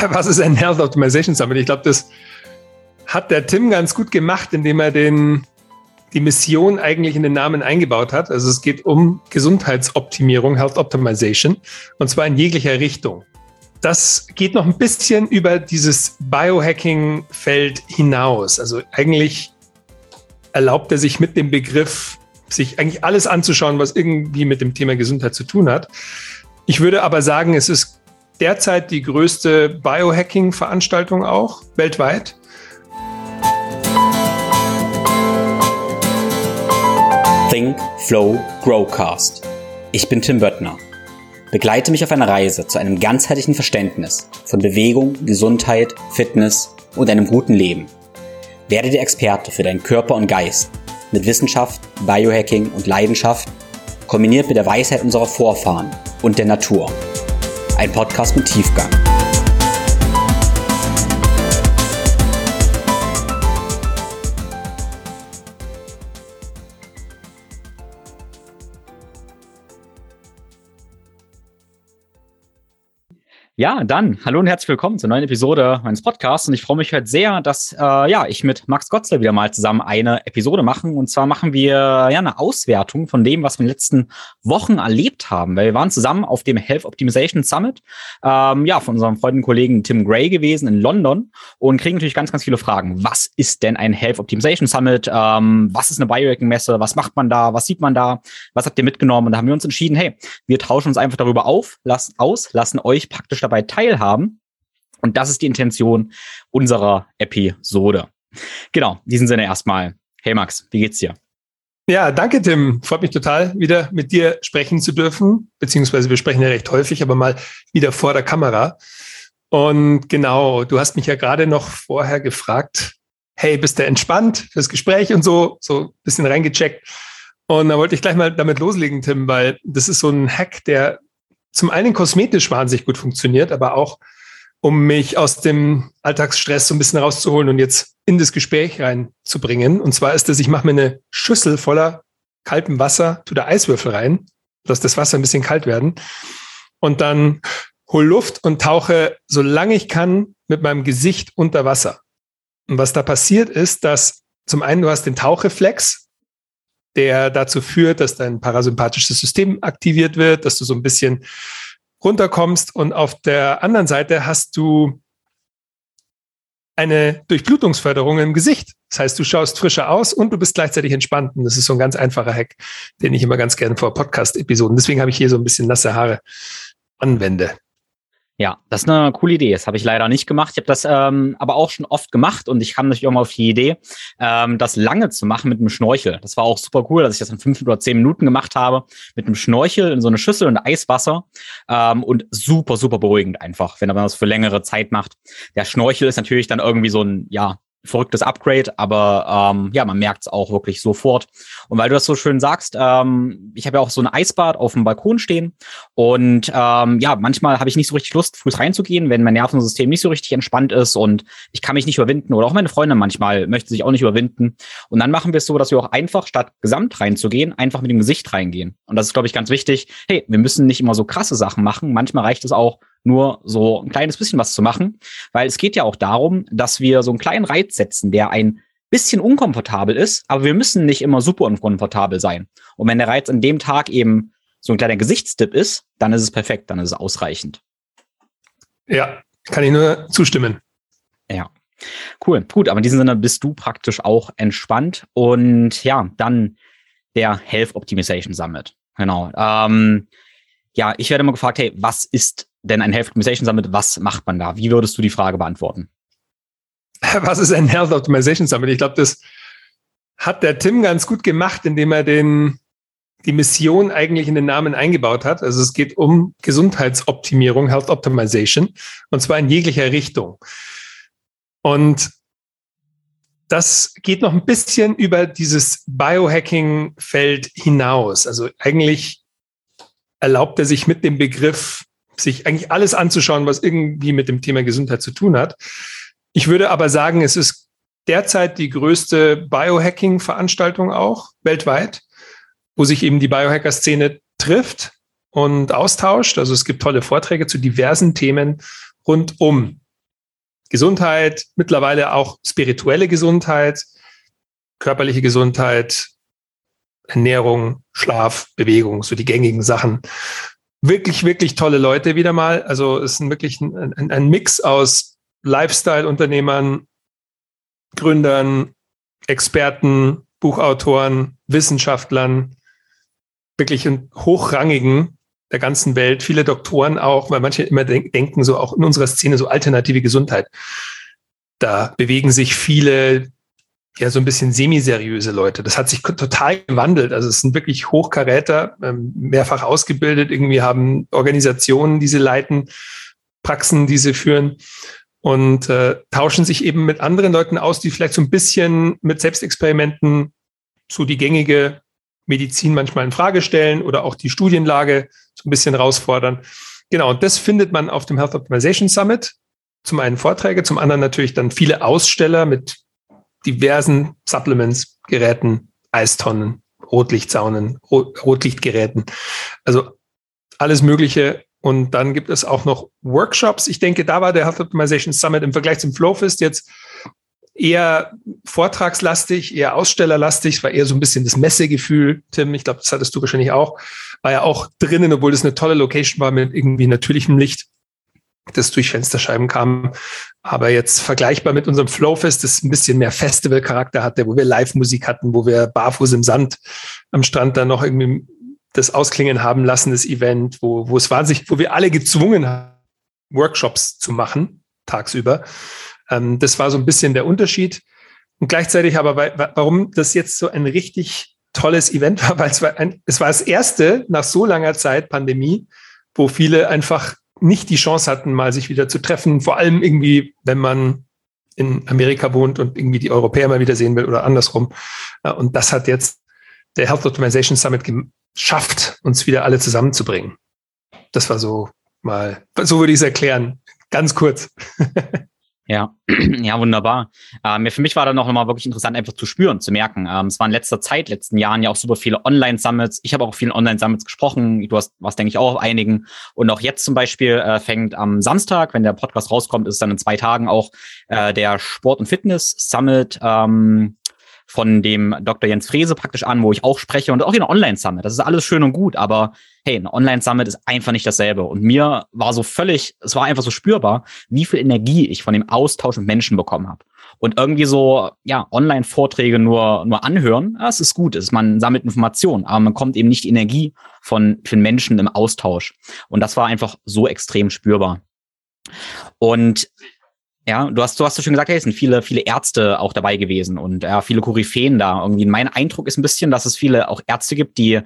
Was ist ein Health Optimization Summit? Ich glaube, das hat der Tim ganz gut gemacht, indem er den, die Mission eigentlich in den Namen eingebaut hat. Also es geht um Gesundheitsoptimierung, Health Optimization, und zwar in jeglicher Richtung. Das geht noch ein bisschen über dieses Biohacking-Feld hinaus. Also eigentlich erlaubt er sich mit dem Begriff, sich eigentlich alles anzuschauen, was irgendwie mit dem Thema Gesundheit zu tun hat. Ich würde aber sagen, es ist derzeit die größte Biohacking-Veranstaltung auch weltweit. Think, Flow, Growcast. Ich bin Tim Böttner. Begleite mich auf einer Reise zu einem ganzheitlichen Verständnis von Bewegung, Gesundheit, Fitness und einem guten Leben. Werde der Experte für deinen Körper und Geist mit Wissenschaft, Biohacking und Leidenschaft, kombiniert mit der Weisheit unserer Vorfahren und der Natur. Ein Podcast mit Tiefgang. Ja, dann hallo und herzlich willkommen zur neuen Episode meines Podcasts. Und ich freue mich heute sehr, dass äh, ja ich mit Max Gotzler wieder mal zusammen eine Episode machen. Und zwar machen wir ja eine Auswertung von dem, was wir in den letzten Wochen erlebt haben. Weil wir waren zusammen auf dem Health Optimization Summit, ähm, ja, von unserem Freund und Kollegen Tim Gray gewesen in London und kriegen natürlich ganz, ganz viele Fragen. Was ist denn ein Health Optimization Summit? Ähm, was ist eine Biohacking-Messe? Was macht man da? Was sieht man da? Was habt ihr mitgenommen? Und da haben wir uns entschieden, hey, wir tauschen uns einfach darüber auf, lassen aus, lassen euch praktisch dabei teilhaben. Und das ist die Intention unserer Episode. Genau, in diesem Sinne erstmal. Hey Max, wie geht's dir? Ja, danke Tim. Freut mich total, wieder mit dir sprechen zu dürfen. Beziehungsweise wir sprechen ja recht häufig, aber mal wieder vor der Kamera. Und genau, du hast mich ja gerade noch vorher gefragt, hey, bist du entspannt fürs Gespräch und so, so ein bisschen reingecheckt. Und da wollte ich gleich mal damit loslegen, Tim, weil das ist so ein Hack, der zum einen kosmetisch wahnsinnig gut funktioniert, aber auch um mich aus dem Alltagsstress so ein bisschen rauszuholen und jetzt in das Gespräch reinzubringen. Und zwar ist das, ich mache mir eine Schüssel voller kaltem Wasser, tu da Eiswürfel rein, dass das Wasser ein bisschen kalt werden. Und dann hol Luft und tauche, solange ich kann, mit meinem Gesicht unter Wasser. Und was da passiert ist, dass zum einen du hast den Tauchreflex, der dazu führt, dass dein parasympathisches System aktiviert wird, dass du so ein bisschen runterkommst. Und auf der anderen Seite hast du eine Durchblutungsförderung im Gesicht. Das heißt, du schaust frischer aus und du bist gleichzeitig entspannt. Und das ist so ein ganz einfacher Hack, den ich immer ganz gerne vor Podcast-Episoden, deswegen habe ich hier so ein bisschen nasse Haare, anwende. Ja, das ist eine coole Idee. Das habe ich leider nicht gemacht. Ich habe das ähm, aber auch schon oft gemacht und ich kam natürlich auch mal auf die Idee, ähm, das lange zu machen mit einem Schnorchel. Das war auch super cool, dass ich das in fünf oder zehn Minuten gemacht habe mit einem Schnorchel in so eine Schüssel und Eiswasser ähm, und super, super beruhigend einfach, wenn man das für längere Zeit macht. Der Schnorchel ist natürlich dann irgendwie so ein, ja, verrücktes Upgrade, aber ähm, ja, man merkt es auch wirklich sofort. Und weil du das so schön sagst, ähm, ich habe ja auch so ein Eisbad auf dem Balkon stehen und ähm, ja, manchmal habe ich nicht so richtig Lust, früh reinzugehen, wenn mein Nervensystem nicht so richtig entspannt ist und ich kann mich nicht überwinden oder auch meine Freunde manchmal möchten sich auch nicht überwinden. Und dann machen wir es so, dass wir auch einfach statt gesamt reinzugehen, einfach mit dem Gesicht reingehen. Und das ist, glaube ich, ganz wichtig. Hey, wir müssen nicht immer so krasse Sachen machen. Manchmal reicht es auch, nur so ein kleines bisschen was zu machen, weil es geht ja auch darum, dass wir so einen kleinen Reiz setzen, der ein bisschen unkomfortabel ist, aber wir müssen nicht immer super unkomfortabel sein. Und wenn der Reiz an dem Tag eben so ein kleiner Gesichtstipp ist, dann ist es perfekt, dann ist es ausreichend. Ja, kann ich nur zustimmen. Ja. Cool, gut, aber in diesem Sinne bist du praktisch auch entspannt und ja, dann der Health Optimization Summit. Genau. Ähm, ja, ich werde immer gefragt, hey, was ist denn ein Health Optimization Summit? Was macht man da? Wie würdest du die Frage beantworten? Was ist ein Health Optimization Summit? Ich glaube, das hat der Tim ganz gut gemacht, indem er den, die Mission eigentlich in den Namen eingebaut hat. Also es geht um Gesundheitsoptimierung, Health Optimization, und zwar in jeglicher Richtung. Und das geht noch ein bisschen über dieses Biohacking-Feld hinaus. Also eigentlich erlaubt er sich mit dem Begriff sich eigentlich alles anzuschauen, was irgendwie mit dem Thema Gesundheit zu tun hat. Ich würde aber sagen, es ist derzeit die größte Biohacking-Veranstaltung auch weltweit, wo sich eben die Biohacker-Szene trifft und austauscht. Also es gibt tolle Vorträge zu diversen Themen rund um Gesundheit, mittlerweile auch spirituelle Gesundheit, körperliche Gesundheit, Ernährung, Schlaf, Bewegung, so die gängigen Sachen. Wirklich, wirklich tolle Leute wieder mal. Also es ist wirklich ein, ein, ein Mix aus Lifestyle-Unternehmern, Gründern, Experten, Buchautoren, Wissenschaftlern, wirklich hochrangigen der ganzen Welt, viele Doktoren auch, weil manche immer denk denken, so auch in unserer Szene, so alternative Gesundheit. Da bewegen sich viele, ja, so ein bisschen semiseriöse Leute. Das hat sich total gewandelt. Also es sind wirklich Hochkaräter, ähm, mehrfach ausgebildet, irgendwie haben Organisationen, die sie leiten, Praxen, die sie führen und äh, tauschen sich eben mit anderen Leuten aus, die vielleicht so ein bisschen mit Selbstexperimenten so die gängige Medizin manchmal in Frage stellen oder auch die Studienlage so ein bisschen herausfordern. Genau, und das findet man auf dem Health Optimization Summit. Zum einen Vorträge, zum anderen natürlich dann viele Aussteller mit diversen Supplements, Geräten, Eistonnen, Rotlichtsaunen, Rotlichtgeräten. Also alles Mögliche. Und dann gibt es auch noch Workshops. Ich denke, da war der Health Optimization Summit im Vergleich zum Flowfest jetzt eher vortragslastig, eher ausstellerlastig. Es war eher so ein bisschen das Messegefühl, Tim. Ich glaube, das hattest du wahrscheinlich auch. War ja auch drinnen, obwohl das eine tolle Location war mit irgendwie natürlichem Licht, das durch Fensterscheiben kam. Aber jetzt vergleichbar mit unserem Flowfest, das ein bisschen mehr Festivalcharakter hatte, wo wir Live-Musik hatten, wo wir barfuß im Sand am Strand dann noch irgendwie das Ausklingen haben lassen, das Event, wo, wo es wahnsinnig, wo wir alle gezwungen haben, Workshops zu machen, tagsüber. Ähm, das war so ein bisschen der Unterschied. Und gleichzeitig aber, warum das jetzt so ein richtig tolles Event war, weil es war, ein, es war das erste nach so langer Zeit Pandemie, wo viele einfach nicht die Chance hatten, mal sich wieder zu treffen. Vor allem irgendwie, wenn man in Amerika wohnt und irgendwie die Europäer mal wieder sehen will oder andersrum. Und das hat jetzt der Health Optimization Summit geschafft, uns wieder alle zusammenzubringen. Das war so mal, so würde ich es erklären. Ganz kurz. Ja, ja, wunderbar. Ähm, für mich war dann noch mal wirklich interessant, einfach zu spüren, zu merken. Ähm, es war in letzter Zeit, letzten Jahren ja auch super viele Online-Summits. Ich habe auch vielen Online-Summits gesprochen. Du hast, was denke ich auch auf einigen. Und auch jetzt zum Beispiel äh, fängt am Samstag, wenn der Podcast rauskommt, ist dann in zwei Tagen auch äh, der Sport- und Fitness-Summit. Ähm, von dem Dr. Jens Frese praktisch an, wo ich auch spreche und auch in Online-Summit. Das ist alles schön und gut, aber hey, ein Online-Summit ist einfach nicht dasselbe. Und mir war so völlig, es war einfach so spürbar, wie viel Energie ich von dem Austausch mit Menschen bekommen habe. Und irgendwie so, ja, Online-Vorträge nur, nur anhören, das ist gut, ist, man sammelt Informationen, aber man kommt eben nicht die Energie von, von Menschen im Austausch. Und das war einfach so extrem spürbar. Und ja, du hast, du hast so schön gesagt, hey, es sind viele, viele Ärzte auch dabei gewesen und ja, viele Koryphäen da. Irgendwie mein Eindruck ist ein bisschen, dass es viele auch Ärzte gibt, die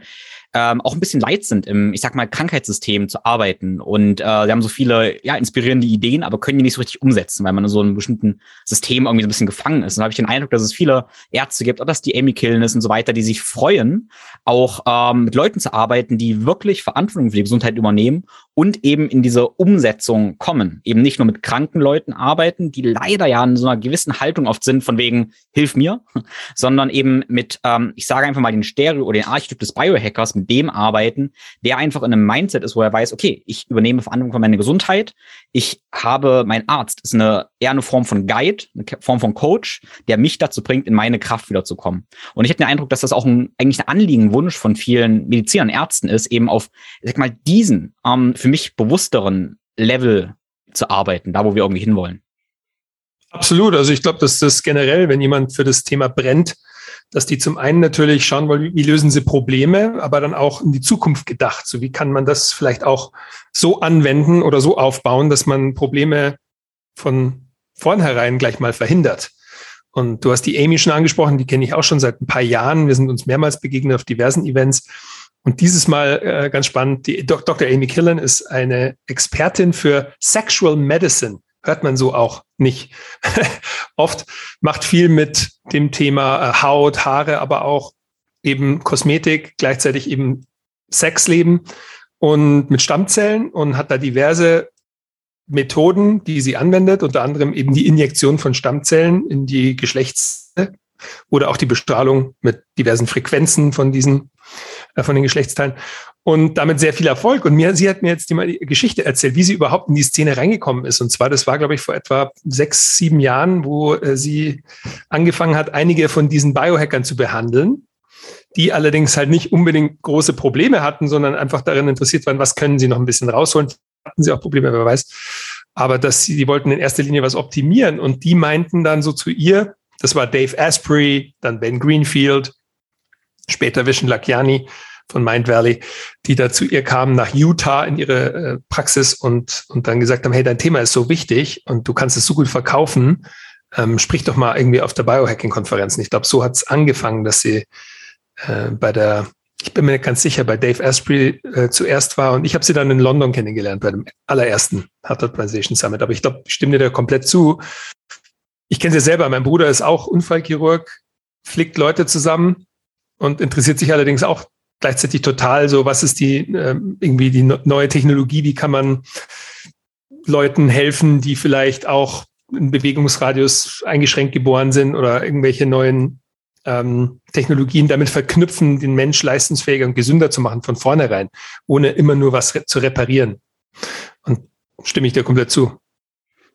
ähm, auch ein bisschen leid sind, im, ich sag mal, Krankheitssystem zu arbeiten. Und äh, sie haben so viele ja, inspirierende Ideen, aber können die nicht so richtig umsetzen, weil man in so einem bestimmten System irgendwie so ein bisschen gefangen ist. Und da habe ich den Eindruck, dass es viele Ärzte gibt, ob das die Amy Killen ist und so weiter, die sich freuen, auch ähm, mit Leuten zu arbeiten, die wirklich Verantwortung für die Gesundheit übernehmen und eben in diese Umsetzung kommen. Eben nicht nur mit kranken Leuten arbeiten, die leider ja in so einer gewissen Haltung oft sind, von wegen, hilf mir, sondern eben mit, ähm, ich sage einfach mal den Stereo oder den Archetyp des Biohackers, dem arbeiten, der einfach in einem Mindset ist, wo er weiß, okay, ich übernehme Verantwortung für meine Gesundheit, ich habe, mein Arzt ist eine, eher eine Form von Guide, eine Form von Coach, der mich dazu bringt, in meine Kraft wiederzukommen. Und ich habe den Eindruck, dass das auch ein, eigentlich ein Anliegen, Wunsch von vielen Medizinern, Ärzten ist, eben auf, ich sag mal, diesen ähm, für mich bewussteren Level zu arbeiten, da wo wir irgendwie hinwollen. Absolut. Also ich glaube, dass das generell, wenn jemand für das Thema brennt, dass die zum einen natürlich schauen wollen, wie lösen sie Probleme, aber dann auch in die Zukunft gedacht. So wie kann man das vielleicht auch so anwenden oder so aufbauen, dass man Probleme von vornherein gleich mal verhindert. Und du hast die Amy schon angesprochen, die kenne ich auch schon seit ein paar Jahren. Wir sind uns mehrmals begegnet auf diversen Events. Und dieses Mal äh, ganz spannend, die Dr. Amy Killen ist eine Expertin für Sexual Medicine hört man so auch nicht. Oft macht viel mit dem Thema äh, Haut, Haare, aber auch eben Kosmetik, gleichzeitig eben Sexleben und mit Stammzellen und hat da diverse Methoden, die sie anwendet, unter anderem eben die Injektion von Stammzellen in die Geschlechtszelle oder auch die Bestrahlung mit diversen Frequenzen von diesen von den Geschlechtsteilen und damit sehr viel Erfolg. Und mir, sie hat mir jetzt die, die Geschichte erzählt, wie sie überhaupt in die Szene reingekommen ist. Und zwar, das war, glaube ich, vor etwa sechs, sieben Jahren, wo äh, sie angefangen hat, einige von diesen Biohackern zu behandeln, die allerdings halt nicht unbedingt große Probleme hatten, sondern einfach darin interessiert waren, was können sie noch ein bisschen rausholen. Hatten sie auch Probleme, wer weiß. Aber dass sie, die wollten in erster Linie was optimieren. Und die meinten dann so zu ihr, das war Dave Asprey, dann Ben Greenfield, später Vishen Lakiani, von Mind Valley, die da zu ihr kamen nach Utah in ihre äh, Praxis und, und dann gesagt haben, hey, dein Thema ist so wichtig und du kannst es so gut verkaufen, ähm, sprich doch mal irgendwie auf der Biohacking-Konferenz. Ich glaube, so hat es angefangen, dass sie äh, bei der, ich bin mir nicht ganz sicher, bei Dave Asprey äh, zuerst war und ich habe sie dann in London kennengelernt bei dem allerersten Heart Translation Summit. Aber ich glaube, ich stimme dir da komplett zu. Ich kenne sie selber, mein Bruder ist auch Unfallchirurg, flickt Leute zusammen und interessiert sich allerdings auch gleichzeitig total so, was ist die äh, irgendwie die neue Technologie, wie kann man Leuten helfen, die vielleicht auch im Bewegungsradius eingeschränkt geboren sind oder irgendwelche neuen ähm, Technologien damit verknüpfen, den Mensch leistungsfähiger und gesünder zu machen von vornherein, ohne immer nur was re zu reparieren. Und stimme ich dir komplett zu.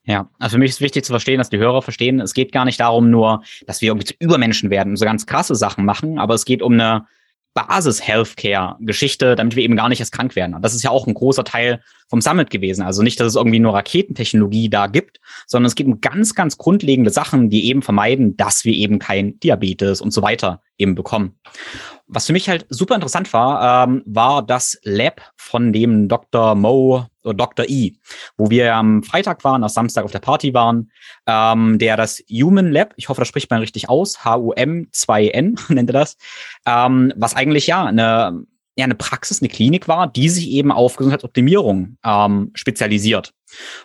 Ja, also für mich ist wichtig zu verstehen, dass die Hörer verstehen, es geht gar nicht darum nur, dass wir irgendwie zu Übermenschen werden und so ganz krasse Sachen machen, aber es geht um eine Basis-Healthcare-Geschichte, damit wir eben gar nicht erst krank werden. Und das ist ja auch ein großer Teil vom Summit gewesen. Also nicht, dass es irgendwie nur Raketentechnologie da gibt, sondern es geht um ganz, ganz grundlegende Sachen, die eben vermeiden, dass wir eben kein Diabetes und so weiter eben bekommen. Was für mich halt super interessant war, ähm, war das Lab von dem Dr. Mo oder Dr. E, wo wir am Freitag waren, am Samstag auf der Party waren, ähm, der das Human Lab, ich hoffe, das spricht man richtig aus, H-U-M-2-N nennt er das, ähm, was eigentlich ja eine ja eine Praxis, eine Klinik war, die sich eben auf Gesundheitsoptimierung ähm, spezialisiert.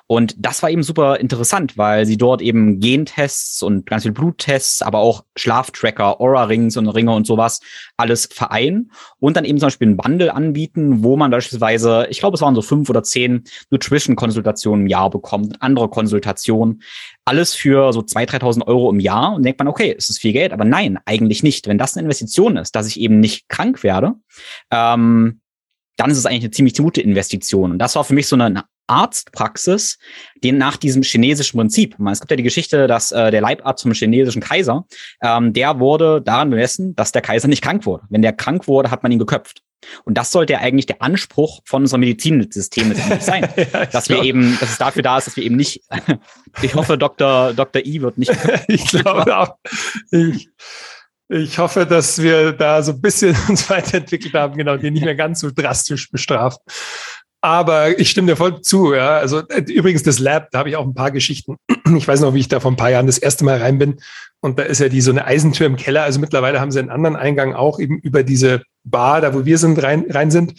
Und das war eben super interessant, weil sie dort eben Gentests und ganz viel Bluttests, aber auch Schlaftracker, Aura-Rings und Ringe und sowas alles vereinen und dann eben zum Beispiel einen Bundle anbieten, wo man beispielsweise, ich glaube, es waren so fünf oder zehn Nutrition-Konsultationen im Jahr bekommt, andere Konsultationen, alles für so 2.000, 3.000 Euro im Jahr und denkt man, okay, ist das viel Geld? Aber nein, eigentlich nicht. Wenn das eine Investition ist, dass ich eben nicht krank werde, ähm, dann ist es eigentlich eine ziemlich gute Investition. Und das war für mich so eine Arztpraxis, die nach diesem chinesischen Prinzip. Es gibt ja die Geschichte, dass äh, der Leibarzt vom chinesischen Kaiser, ähm, der wurde daran bemessen, dass der Kaiser nicht krank wurde. Wenn der krank wurde, hat man ihn geköpft. Und das sollte ja eigentlich der Anspruch von unserem Medizinsystem sein, ja, dass wir eben, dass es dafür da ist, dass wir eben nicht. ich hoffe, Dr. Dr. I wird nicht. ich glaube auch. Ich, ich hoffe, dass wir da so ein bisschen uns weiterentwickelt haben, genau, die nicht mehr ganz so drastisch bestraft. Aber ich stimme dir voll zu. Ja. Also äh, übrigens das Lab, da habe ich auch ein paar Geschichten. Ich weiß noch, wie ich da vor ein paar Jahren das erste Mal rein bin. Und da ist ja die so eine Eisentür im Keller. Also mittlerweile haben sie einen anderen Eingang auch eben über diese Bar, da wo wir sind, rein, rein sind.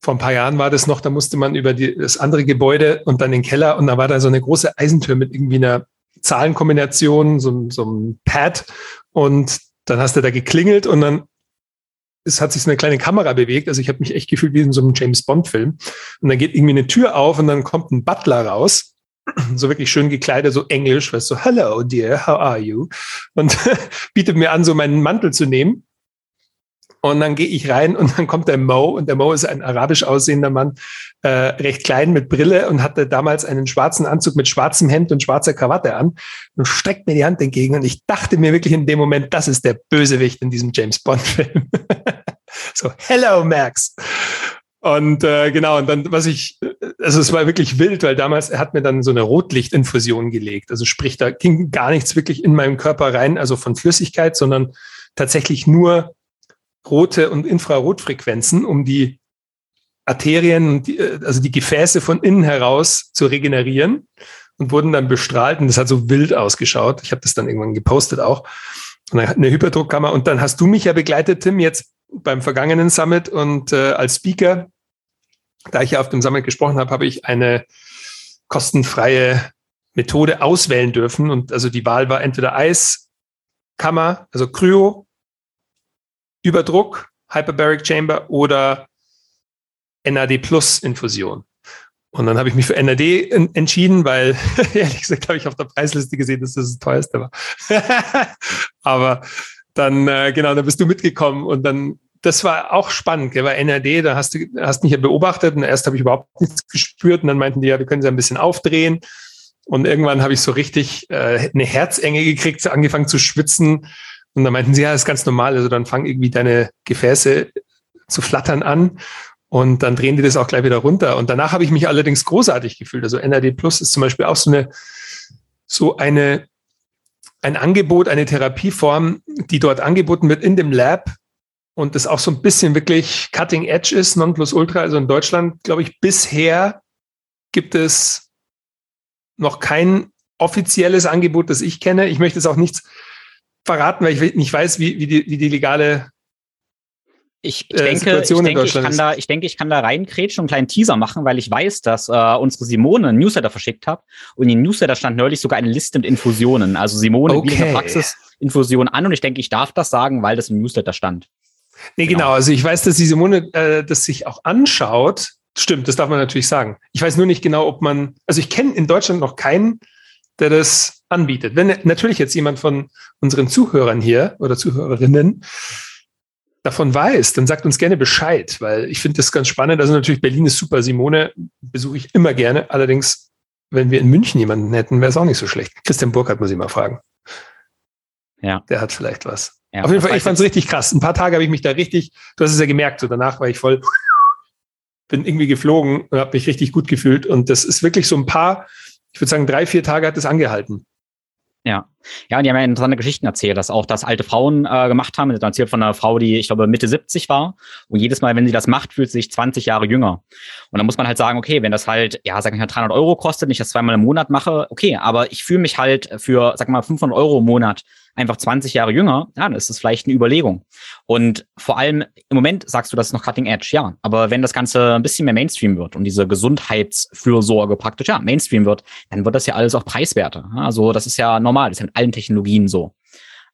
Vor ein paar Jahren war das noch, da musste man über die, das andere Gebäude und dann den Keller und da war da so eine große Eisentür mit irgendwie einer Zahlenkombination, so, so einem Pad. Und dann hast du da geklingelt und dann es hat sich so eine kleine Kamera bewegt. Also ich habe mich echt gefühlt wie in so einem James Bond-Film. Und dann geht irgendwie eine Tür auf und dann kommt ein Butler raus. So wirklich schön gekleidet, so englisch, weißt du, so, hello dear, how are you? Und bietet mir an, so meinen Mantel zu nehmen. Und dann gehe ich rein und dann kommt der Mo und der Mo ist ein arabisch aussehender Mann, äh, recht klein mit Brille und hatte damals einen schwarzen Anzug mit schwarzem Hemd und schwarzer Krawatte an und streckt mir die Hand entgegen und ich dachte mir wirklich in dem Moment, das ist der Bösewicht in diesem James Bond Film. so, hello Max. Und äh, genau, und dann, was ich, also es war wirklich wild, weil damals, er hat mir dann so eine Rotlichtinfusion gelegt. Also sprich, da ging gar nichts wirklich in meinen Körper rein, also von Flüssigkeit, sondern tatsächlich nur rote und Infrarotfrequenzen, um die Arterien, also die Gefäße von innen heraus zu regenerieren und wurden dann bestrahlt und das hat so wild ausgeschaut. Ich habe das dann irgendwann gepostet auch. Und dann eine Hyperdruckkammer und dann hast du mich ja begleitet, Tim, jetzt beim vergangenen Summit und äh, als Speaker, da ich ja auf dem Summit gesprochen habe, habe ich eine kostenfreie Methode auswählen dürfen und also die Wahl war entweder Eiskammer, also Kryo Überdruck, Hyperbaric Chamber oder NAD Plus Infusion. Und dann habe ich mich für NAD entschieden, weil ehrlich gesagt habe ich auf der Preisliste gesehen, dass das das teuerste war. Aber dann, äh, genau, dann bist du mitgekommen und dann das war auch spannend, gell? bei NRD, da hast du hast mich ja beobachtet und erst habe ich überhaupt nichts gespürt und dann meinten die, ja, wir können sie ein bisschen aufdrehen. Und irgendwann habe ich so richtig äh, eine Herzenge gekriegt, angefangen zu schwitzen. Und dann meinten sie, ja, ist ganz normal. Also dann fangen irgendwie deine Gefäße zu flattern an und dann drehen die das auch gleich wieder runter. Und danach habe ich mich allerdings großartig gefühlt. Also NRD Plus ist zum Beispiel auch so eine, so eine, ein Angebot, eine Therapieform, die dort angeboten wird in dem Lab, und das auch so ein bisschen wirklich cutting edge ist, Nonplusultra. Also in Deutschland, glaube ich, bisher gibt es noch kein offizielles Angebot, das ich kenne. Ich möchte es auch nichts verraten, weil ich nicht weiß, wie, wie, die, wie die legale ich, ich, äh, denke, ich, denke, ich, kann da, ich denke, ich kann da reinkrätschen und einen kleinen Teaser machen, weil ich weiß, dass äh, unsere Simone einen Newsletter verschickt hat. Und in den Newsletter stand neulich sogar eine Liste mit Infusionen. Also Simone okay. bietet Praxis Infusion an und ich denke, ich darf das sagen, weil das im Newsletter stand. Nee, genau. genau. Also ich weiß, dass die Simone äh, das sich auch anschaut. Stimmt, das darf man natürlich sagen. Ich weiß nur nicht genau, ob man, also ich kenne in Deutschland noch keinen, der das anbietet. Wenn natürlich jetzt jemand von unseren Zuhörern hier oder Zuhörerinnen davon weiß, dann sagt uns gerne Bescheid, weil ich finde das ganz spannend. Also natürlich Berlin ist super. Simone besuche ich immer gerne. Allerdings, wenn wir in München jemanden hätten, wäre es auch nicht so schlecht. Christian Burkhardt muss ich mal fragen. Ja. Der hat vielleicht was. Ja, Auf jeden Fall, ich fand es richtig krass. Ein paar Tage habe ich mich da richtig, du hast es ja gemerkt, so danach war ich voll, bin irgendwie geflogen und habe mich richtig gut gefühlt. Und das ist wirklich so ein paar, ich würde sagen, drei, vier Tage hat es angehalten. Ja. Ja, und die haben ja interessante Geschichten erzählt, dass auch das alte Frauen äh, gemacht haben. Das erzählt von einer Frau, die, ich glaube, Mitte 70 war. Und jedes Mal, wenn sie das macht, fühlt sie sich 20 Jahre jünger. Und dann muss man halt sagen, okay, wenn das halt, ja, sag ich mal, 300 Euro kostet, nicht das zweimal im Monat mache, okay, aber ich fühle mich halt für, sag mal, 500 Euro im Monat einfach 20 Jahre jünger, ja, dann ist das vielleicht eine Überlegung. Und vor allem im Moment sagst du, das ist noch Cutting Edge, ja. Aber wenn das Ganze ein bisschen mehr Mainstream wird und diese Gesundheitsfürsorge praktisch, ja, Mainstream wird, dann wird das ja alles auch preiswerter. Also das ist ja normal, das ist ja mit allen Technologien so.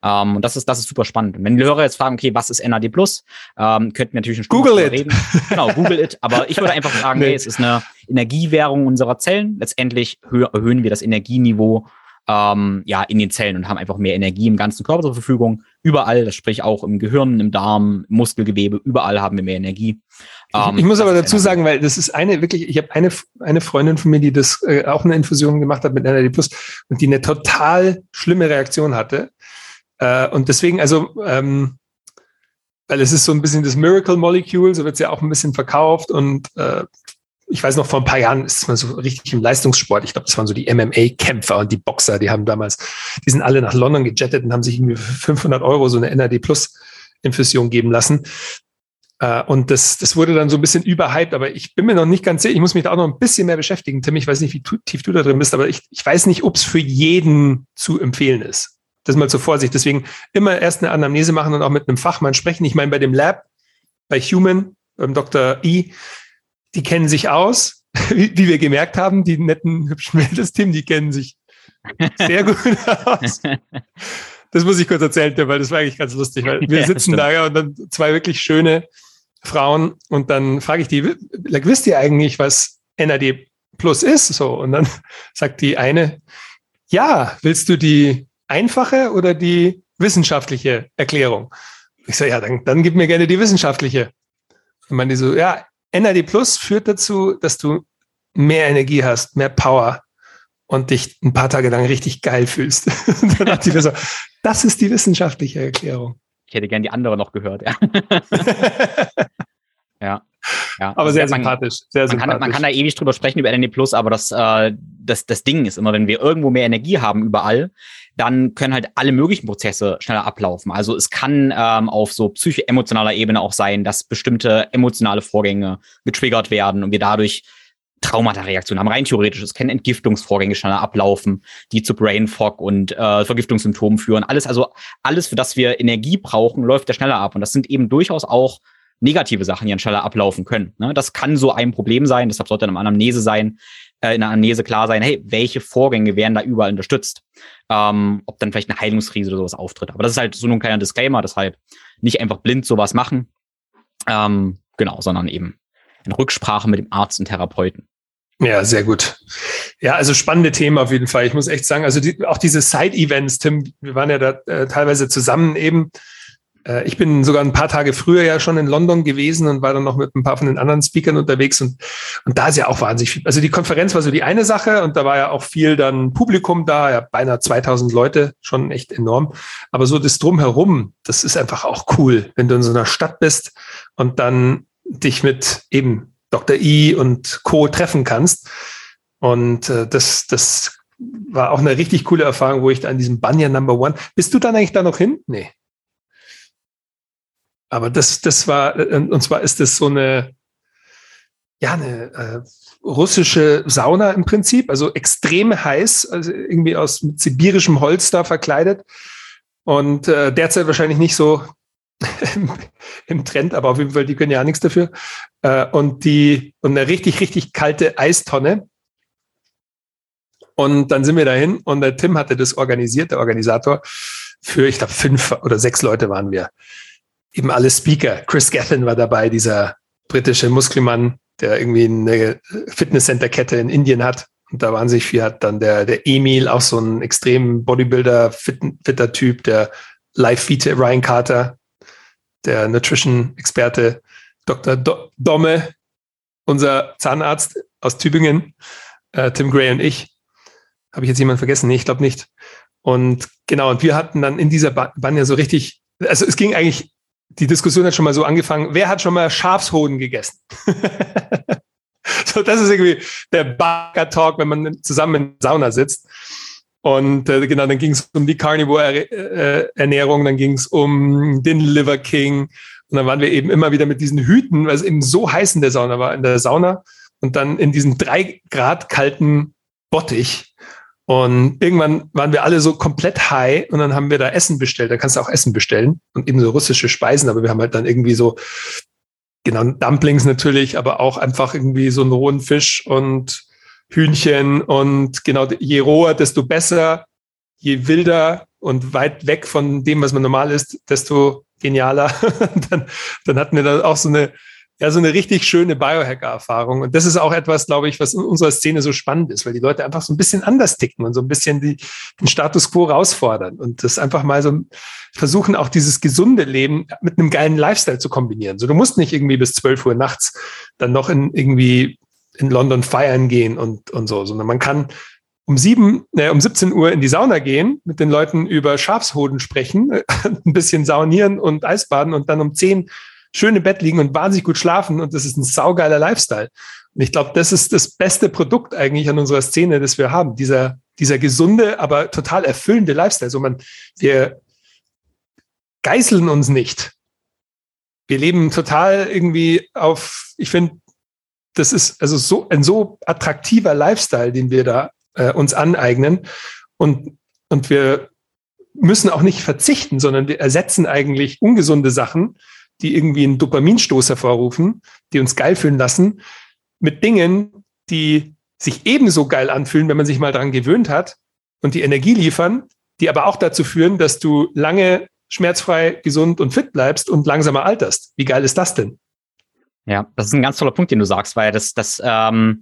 Um, ähm, und das ist, das ist super spannend. Und wenn die Hörer jetzt fragen, okay, was ist NAD Plus, ähm, könnten wir natürlich ein Google it. reden. Genau, Google it. Aber ich würde einfach sagen, nee. hey, es ist eine Energiewährung unserer Zellen. Letztendlich erhöhen wir das Energieniveau ähm, ja, in den Zellen und haben einfach mehr Energie im ganzen Körper zur Verfügung. Überall, das sprich auch im Gehirn, im Darm, im Muskelgewebe, überall haben wir mehr Energie. Ähm, ich, ich, muss aber dazu sagen, weil das ist eine wirklich, ich habe eine, eine Freundin von mir, die das äh, auch eine Infusion gemacht hat mit NAD Plus und die eine total schlimme Reaktion hatte. Äh, und deswegen, also, ähm, weil es ist so ein bisschen das Miracle Molecule, so wird es ja auch ein bisschen verkauft und äh, ich weiß noch, vor ein paar Jahren ist man so richtig im Leistungssport. Ich glaube, das waren so die MMA-Kämpfer und die Boxer, die haben damals, die sind alle nach London gejettet und haben sich irgendwie für 500 Euro so eine NAD Plus Infusion geben lassen. Äh, und das, das wurde dann so ein bisschen überhyped, aber ich bin mir noch nicht ganz sicher. Ich muss mich da auch noch ein bisschen mehr beschäftigen. Tim, ich weiß nicht, wie tief du da drin bist, aber ich, ich weiß nicht, ob es für jeden zu empfehlen ist. Das mal zur Vorsicht. Deswegen immer erst eine Anamnese machen und auch mit einem Fachmann sprechen. Ich meine, bei dem Lab, bei Human, beim Dr. E, die kennen sich aus, wie, wie wir gemerkt haben, die netten, hübschen Mädels, Tim, die kennen sich sehr gut aus. Das muss ich kurz erzählen, weil das war eigentlich ganz lustig, weil wir sitzen da ja und dann zwei wirklich schöne Frauen und dann frage ich die, wisst ihr eigentlich, was NAD Plus ist? So, und dann sagt die eine, ja, willst du die einfache oder die wissenschaftliche Erklärung? Ich sage, ja, dann, dann gib mir gerne die wissenschaftliche. Und man die so, ja, NAD Plus führt dazu, dass du mehr Energie hast, mehr Power und dich ein paar Tage lang richtig geil fühlst. dann dachte ich mir so, das ist die wissenschaftliche Erklärung. Ich hätte gern die andere noch gehört, ja. ja. Ja, aber sehr man, sympathisch. Sehr man, sympathisch. Kann, man kann da ewig drüber sprechen über NAD Plus, aber das, äh, das, das Ding ist immer, wenn wir irgendwo mehr Energie haben überall, dann können halt alle möglichen Prozesse schneller ablaufen. Also es kann ähm, auf so psycho-emotionaler Ebene auch sein, dass bestimmte emotionale Vorgänge getriggert werden und wir dadurch Traumata-Reaktionen haben. Rein theoretisch, es können Entgiftungsvorgänge schneller ablaufen, die zu Brain Fog und äh, Vergiftungssymptomen führen. Alles, also alles, für das wir Energie brauchen, läuft ja schneller ab. Und das sind eben durchaus auch negative Sachen, die dann schneller ablaufen können. Ne? Das kann so ein Problem sein, deshalb sollte eine Anamnese sein, äh, in der Anamnese klar sein, hey, welche Vorgänge werden da überall unterstützt? Ähm, ob dann vielleicht eine Heilungskrise oder sowas auftritt. Aber das ist halt so ein kleiner Disclaimer, deshalb nicht einfach blind sowas machen. Ähm, genau, sondern eben in Rücksprache mit dem Arzt und Therapeuten. Ja, sehr gut. Ja, also spannende Themen auf jeden Fall. Ich muss echt sagen, also die, auch diese Side-Events, Tim, wir waren ja da äh, teilweise zusammen eben Äh, ich bin sogar ein paar Tage früher ja schon in London gewesen und war dann noch mit ein paar von den anderen Speakern unterwegs und, und da ist ja auch wahnsinnig viel. Also die Konferenz war so die eine Sache und da war ja auch viel dann Publikum da, ja beinahe 2000 Leute, schon echt enorm. Aber so das Drumherum, das ist einfach auch cool, wenn du in so einer Stadt bist und dann dich mit eben Dr. I und Co. treffen kannst. Und äh, das, das war auch eine richtig coole Erfahrung, wo ich da an diesem Banyan Number One. Bist du dann eigentlich da noch hin? Nee. Aber das, das war, äh, und zwar ist das so eine, ja, eine äh, russische Sauna im Prinzip, also extrem heiß, also irgendwie aus mit sibirischem Holz da verkleidet. Und äh, derzeit wahrscheinlich nicht so im, Trend, aber auf jeden Fall, die können ja nichts dafür. Äh, und die, und eine richtig, richtig kalte Eistonne. Und dann sind wir dahin und der Tim hatte das organisiert, der Organisator, für, ich glaube, fünf oder sechs Leute waren wir eben alle Speaker. Chris Gethin war dabei, dieser britische Muskelmann, der irgendwie eine Fitnesscenter-Kette in Indien hat. Und da waren sich viel, hat dann der, der Emil, auch so ein extrem Bodybuilder, fit, fitter Typ, der Live Fiete Ryan Carter, der Nutrition-Experte, Dr. Do Domme, unser Zahnarzt aus Tübingen, äh, Tim Gray und ich. Habe ich jetzt jemanden vergessen? Nee, ich glaube nicht. Und genau, und wir hatten dann in dieser Bahn ja so richtig, also es ging eigentlich die Diskussion hat schon mal so angefangen, wer hat schon mal Schafshoden gegessen? so, das ist irgendwie der Bagger-Talk, wenn man zusammen in der Sauna sitzt. Und äh, genau, dann ging es um die Carnivore-Ernährung, dann ging es um den Liver King. Und dann waren wir eben immer wieder mit diesen Hüten, weil es eben so heiß in der Sauna war, in der Sauna. Und dann in diesen drei Grad kalten Bottich. Und irgendwann waren wir alle so komplett high und dann haben wir da Essen bestellt. Da kannst du auch Essen bestellen und eben so russische Speisen, aber wir haben halt dann irgendwie so, genau, Dumplings natürlich, aber auch einfach irgendwie so einen rohen Fisch und Hühnchen und genau, je roher, desto besser, je wilder und weit weg von dem, was man normal ist, desto genialer. dann, dann hatten wir da auch so eine, ja, so eine richtig schöne Biohacker-Erfahrung. Und das ist auch etwas, glaube ich, was in unserer Szene so spannend ist, weil die Leute einfach so ein bisschen anders ticken und so ein bisschen die, den Status quo herausfordern und das einfach mal so versuchen, auch dieses gesunde Leben mit einem geilen Lifestyle zu kombinieren. So, du musst nicht irgendwie bis 12 Uhr nachts dann noch in irgendwie in London feiern gehen und, und so, sondern man kann um sieben, äh, um 17 Uhr in die Sauna gehen, mit den Leuten über Schafshoden sprechen, ein bisschen saunieren und Eisbaden und dann um zehn schön im Bett liegen und wahnsinnig gut schlafen und das ist ein saugeiler Lifestyle. Und ich glaube, das ist das beste Produkt eigentlich an unserer Szene, das wir haben. Dieser, dieser gesunde, aber total erfüllende Lifestyle. So man, wir geißeln uns nicht. Wir leben total irgendwie auf, ich finde, das ist also so ein so attraktiver Lifestyle, den wir da äh, uns aneignen. Und, und wir müssen auch nicht verzichten, sondern wir ersetzen eigentlich ungesunde Sachen die irgendwie einen Dopaminstoß hervorrufen, die uns geil fühlen lassen, mit Dingen, die sich ebenso geil anfühlen, wenn man sich mal daran gewöhnt hat und die Energie liefern, die aber auch dazu führen, dass du lange schmerzfrei, gesund und fit bleibst und langsamer alterst. Wie geil ist das denn? Ja, das ist ein ganz toller Punkt, den du sagst, weil das, das, ähm,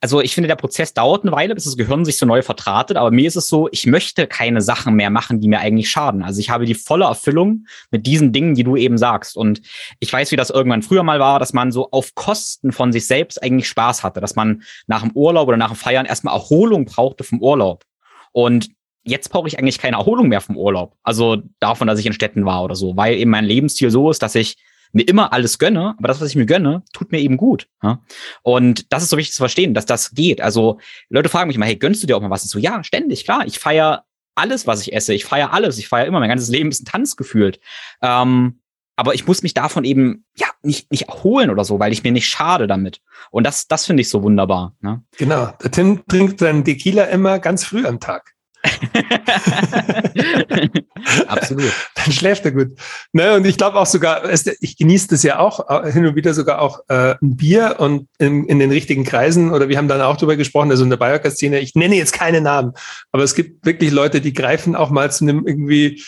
also ich finde, der Prozess dauert eine Weile, bis das Gehirn sich so neu vertratet, aber mir ist es so, ich möchte keine Sachen mehr machen, die mir eigentlich schaden. Also ich habe die volle Erfüllung mit diesen Dingen, die du eben sagst. Und ich weiß, wie das irgendwann früher mal war, dass man so auf Kosten von sich selbst eigentlich Spaß hatte, dass man nach dem Urlaub oder nach dem Feiern erstmal Erholung brauchte vom Urlaub. Und jetzt brauche ich eigentlich keine Erholung mehr vom Urlaub. Also davon, dass ich in Städten war oder so, weil eben mein Lebensstil so ist, dass ich mir immer alles gönne, aber das, was ich mir gönne, tut mir eben gut. Ja? Und das ist so wichtig zu verstehen, dass das geht. Also Leute fragen mich immer, hey, gönnst du dir auch mal was? Ich so, ja, ständig, klar. Ich feiere alles, was ich esse. Ich feiere alles. Ich feiere immer. Mein ganzes Leben ist ein Tanz gefühlt. Ähm, aber ich muss mich davon eben ja nicht nicht erholen oder so, weil ich mir nicht schade damit. Und das das finde ich so wunderbar. Ne? Genau. Der Tim trinkt seinen Tequila immer ganz früh am Tag. Absolut. Dann schläft er gut. Ne, und ich glaube auch sogar, ich genieße das ja auch äh, hin und wieder sogar auch äh, ein Bier und in, in, den richtigen Kreisen. Oder wir haben dann auch darüber gesprochen, also in der Bioker-Szene, ich nenne jetzt keine Namen, aber es gibt wirklich Leute, die greifen auch mal zu einem irgendwie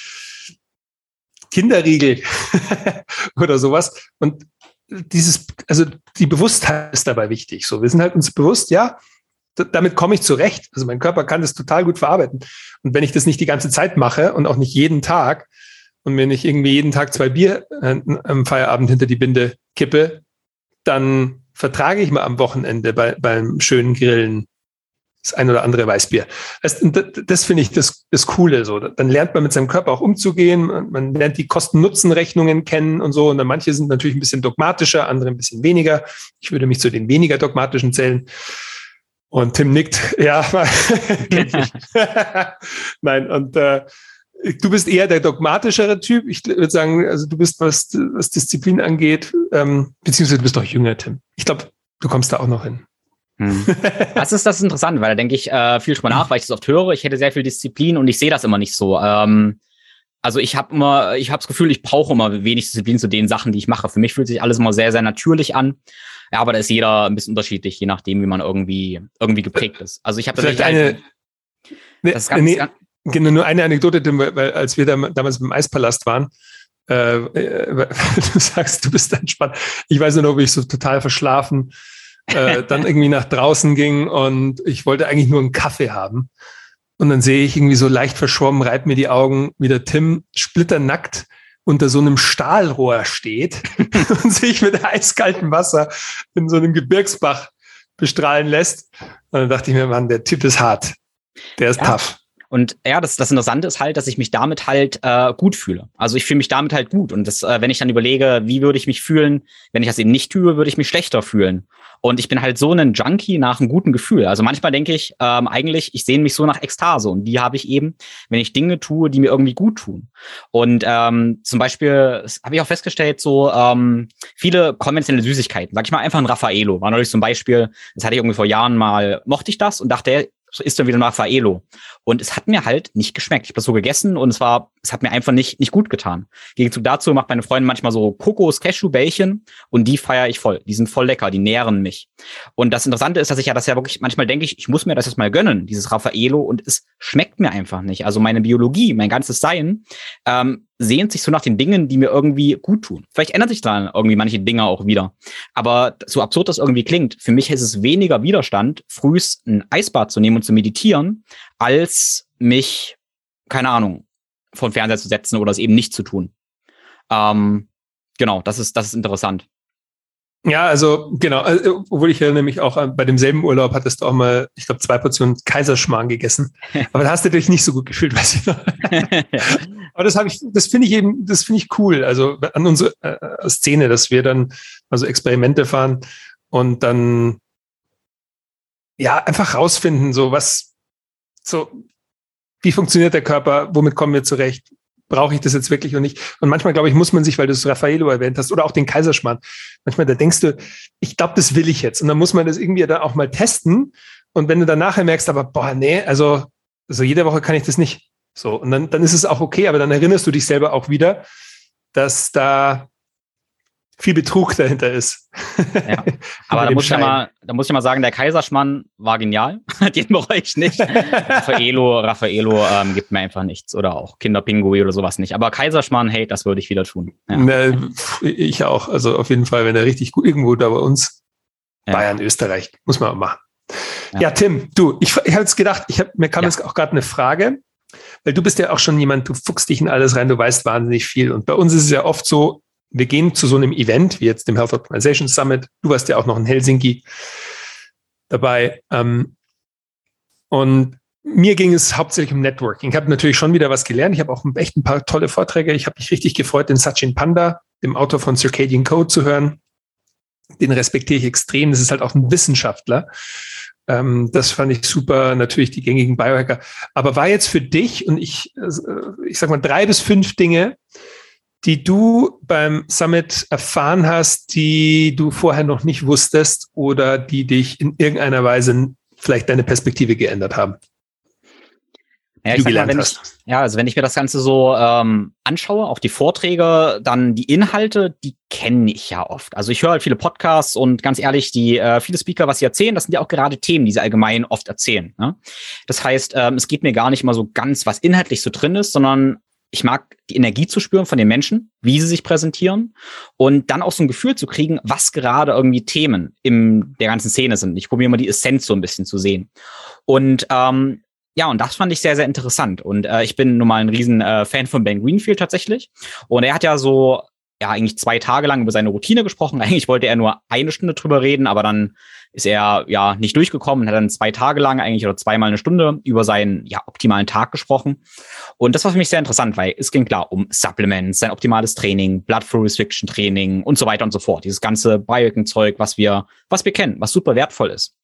Kinderriegel oder sowas. Und dieses, also die Bewusstheit ist dabei wichtig. So, wir sind halt uns bewusst, ja, damit komme ich zurecht. Also mein Körper kann das total gut verarbeiten. Und wenn ich das nicht die ganze Zeit mache und auch nicht jeden Tag, und mir nicht irgendwie jeden Tag zwei Bier äh, am Feierabend hinter die Binde kippe, dann vertrage ich mal am Wochenende bei, beim schönen Grillen das ein oder andere Weißbier. Das, das finde ich das, das Coole. So. Dann lernt man mit seinem Körper auch umzugehen. Man, man lernt die Kosten-Nutzen-Rechnungen kennen und so. Und dann manche sind natürlich ein bisschen dogmatischer, andere ein bisschen weniger. Ich würde mich zu den weniger dogmatischen zählen. Und Tim nickt, ja, Nein, und äh, du bist eher der dogmatischere Typ. Ich würde sagen, also du bist, was, was Disziplin angeht, ähm, beziehungsweise du bist doch jünger, Tim. Ich glaube, du kommst da auch noch hin. Hm. Das ist das ist interessant, weil da denke ich äh, viel mal nach, weil ich das oft höre. Ich hätte sehr viel Disziplin und ich sehe das immer nicht so. Ähm, also ich habe immer, ich habe das Gefühl, ich brauche immer wenig Disziplin zu den Sachen, die ich mache. Für mich fühlt sich alles immer sehr, sehr natürlich an. Ja, aber da ist jeder ein bisschen unterschiedlich, je nachdem, wie man irgendwie irgendwie geprägt ist. Also ich habe vielleicht eine. Ne, das ganz, nee, ganz, genau, nur eine Anekdote, weil als wir da, damals im Eispalast waren, äh, äh, du sagst, du bist entspannt. Ich weiß nur noch, wie ich so total verschlafen äh, dann irgendwie nach draußen ging und ich wollte eigentlich nur einen Kaffee haben. Und dann sehe ich irgendwie so leicht verschwommen, reibt mir die Augen, wie der Tim splitternackt unter so einem Stahlrohr steht und sich mit eiskaltem Wasser in so einem Gebirgsbach bestrahlen lässt. Und dann dachte ich mir, Mann, der Typ ist hart. Der ist ja. tough. Und ja, das, das Interessante ist halt, dass ich mich damit halt äh, gut fühle. Also ich fühle mich damit halt gut. Und das, äh, wenn ich dann überlege, wie würde ich mich fühlen, wenn ich das eben nicht tue, würde ich mich schlechter fühlen. Und ich bin halt so ein Junkie nach einem guten Gefühl. Also manchmal denke ich, ähm, eigentlich, ich sehne mich so nach Ekstase. Und die habe ich eben, wenn ich Dinge tue, die mir irgendwie gut tun. Und ähm, zum Beispiel habe ich auch festgestellt, so ähm, viele konventionelle Süßigkeiten, sag ich mal einfach ein Raffaello, war neulich zum Beispiel, das hatte ich irgendwie vor Jahren mal, mochte ich das und dachte, ist dann wieder ein Raffaello. Und es hat mir halt nicht geschmeckt. Ich habe das so gegessen und es war, es hat mir einfach nicht, nicht gut getan. Gegenzug dazu macht meine Freundin manchmal so Kokos, Cashew-Bällchen und die feiere ich voll. Die sind voll lecker, die nähren mich. Und das Interessante ist, dass ich ja das ja wirklich, manchmal denke ich, ich muss mir das jetzt mal gönnen, dieses Raffaello, und es schmeckt mir einfach nicht. Also meine Biologie, mein ganzes Sein, ähm, sehnt sich so nach den Dingen, die mir irgendwie gut tun. Vielleicht ändert sich dann irgendwie manche Dinge auch wieder. Aber so absurd das irgendwie klingt, für mich ist es weniger Widerstand, frühs ein Eisbad zu nehmen und zu meditieren, als mich, keine Ahnung, vor den Fernseher zu setzen oder es eben nicht zu tun. Ähm, genau, das ist, das ist interessant. Ja, also genau, also, obwohl ich ja nämlich auch äh, bei demselben Urlaub hattest du auch mal, ich glaube, zwei Portionen Kaiserschmarrn gegessen. Aber da hast du dich nicht so gut gefühlt, weiß ich noch. Aber das habe ich, das finde ich eben, das finde ich cool. Also an unsere äh, Szene, dass wir dann also Experimente fahren und dann ja einfach rausfinden, so was, so wie funktioniert der Körper, womit kommen wir zurecht, brauche ich das jetzt wirklich und nicht. Und manchmal, glaube ich, muss man sich, weil du es Raffaello erwähnt hast, oder auch den Kaiserschmarrn, manchmal, da denkst du, ich glaube, das will ich jetzt. Und dann muss man das irgendwie da auch mal testen. Und wenn du dann nachher merkst, aber boah, nee, also, also jede Woche kann ich das nicht. So, und dann, dann ist es auch okay, aber dann erinnerst du dich selber auch wieder, dass da viel Betrug dahinter ist. Ja. Aber da muss, ich ja mal, da muss ich mal sagen, der Kaiserschmann war genial. Den bereue ich nicht. Raffaello, Raffaello ähm, gibt mir einfach nichts. Oder auch Kinderpingui oder sowas nicht. Aber Kaiserschmann, hey, das würde ich wieder tun. Ja. Ne, ich auch. Also auf jeden Fall, wenn er richtig gut irgendwo da bei uns, ja. Bayern, Österreich, muss man auch machen. Ja, ja Tim, du, ich, ich habe jetzt gedacht, ich hab, mir kam jetzt auch gerade eine Frage, weil du bist ja auch schon jemand, du fuchst dich in alles rein, du weißt wahnsinnig viel. Und bei uns ist es ja oft so, wir gehen zu so einem Event wie jetzt dem Health Optimization Summit. Du warst ja auch noch in Helsinki dabei. Ähm, und mir ging es hauptsächlich um Networking. Ich habe natürlich schon wieder was gelernt. Ich habe auch echt ein paar tolle Vorträge. Ich habe mich richtig gefreut, den Sachin Panda, dem Autor von Circadian Code, zu hören. Den respektiere ich extrem. Das ist halt auch ein Wissenschaftler. Ähm, das fand ich super. Natürlich die gängigen Biohacker. Aber war jetzt für dich und ich, äh, ich sag mal drei bis fünf Dinge, die du beim Summit erfahren hast, die du vorher noch nicht wusstest oder die dich in irgendeiner Weise vielleicht deine Perspektive geändert haben? Ja, ich mal, wenn ich, ja, also wenn ich mir das Ganze so ähm, anschaue, auch die Vorträge, dann die Inhalte, die kenne ich ja oft. Also ich höre halt viele Podcasts und ganz ehrlich, die äh, viele Speaker, was sie erzählen, das sind ja auch gerade Themen, die sie allgemein oft erzählen. Ne? Das heißt, ähm, es geht mir gar nicht mal so ganz, was inhaltlich so drin ist, sondern ich mag die Energie zu spüren von den Menschen, wie sie sich präsentieren und dann auch so ein Gefühl zu kriegen, was gerade irgendwie Themen in der ganzen Szene sind. Ich probiere mal die Essenz so ein bisschen zu sehen. Und ähm, ja, und das fand ich sehr, sehr interessant. Und äh, ich bin nun mal ein riesen äh, Fan von Ben Greenfield tatsächlich. Und er hat ja so, ja, eigentlich zwei Tage lang über seine Routine gesprochen. Eigentlich wollte er nur eine Stunde drüber reden, aber dann ist er ja nicht durchgekommen und hat dann zwei Tage lang eigentlich oder zweimal eine Stunde über seinen ja, optimalen Tag gesprochen. Und das war für mich sehr interessant, weil es ging klar um Supplements, sein optimales Training, Blood Flow Restriction Training und so weiter und so fort. Dieses ganze Biohacking-Zeug, was wir, was wir kennen, was super wertvoll ist.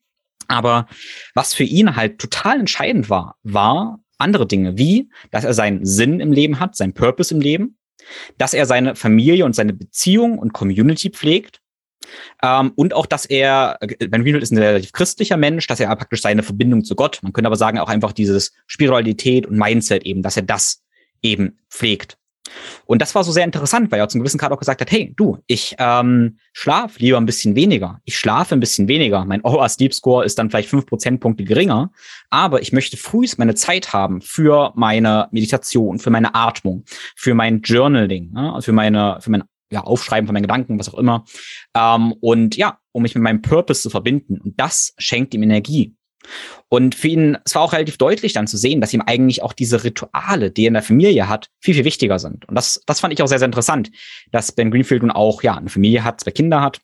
Aber was für ihn halt total entscheidend war, war andere Dinge, wie, dass er seinen Sinn im Leben hat, seinen Purpose im Leben, dass er seine Familie und seine Beziehung und Community pflegt, ähm, und auch, dass er, Ben Greenfield ist ein relativ christlicher Mensch, dass er praktisch seine Verbindung zu Gott, man könnte aber sagen, auch einfach dieses Spiritualität und Mindset eben, dass er das eben pflegt. Und das war so sehr interessant, weil er zum gewissen Grad auch gesagt hat, hey, du, ich ähm, schlafe lieber ein bisschen weniger. Ich schlafe ein bisschen weniger. Mein OA Sleep Score ist dann vielleicht fünf Prozentpunkte geringer, aber ich möchte frühst meine Zeit haben für meine Meditation, für meine Atmung, für mein Journaling, ne? für meine, für mein ja, Aufschreiben von meinen Gedanken, was auch immer. Ähm, und ja, um mich mit meinem Purpose zu verbinden. Und das schenkt ihm Energie. Und für ihn, es war auch relativ deutlich dann zu sehen, dass ihm eigentlich auch diese Rituale, die er in der Familie hat, viel, viel wichtiger sind. Und das, das fand ich auch sehr, sehr interessant, dass Ben Greenfield nun auch, ja, eine Familie hat, zwei Kinder hat.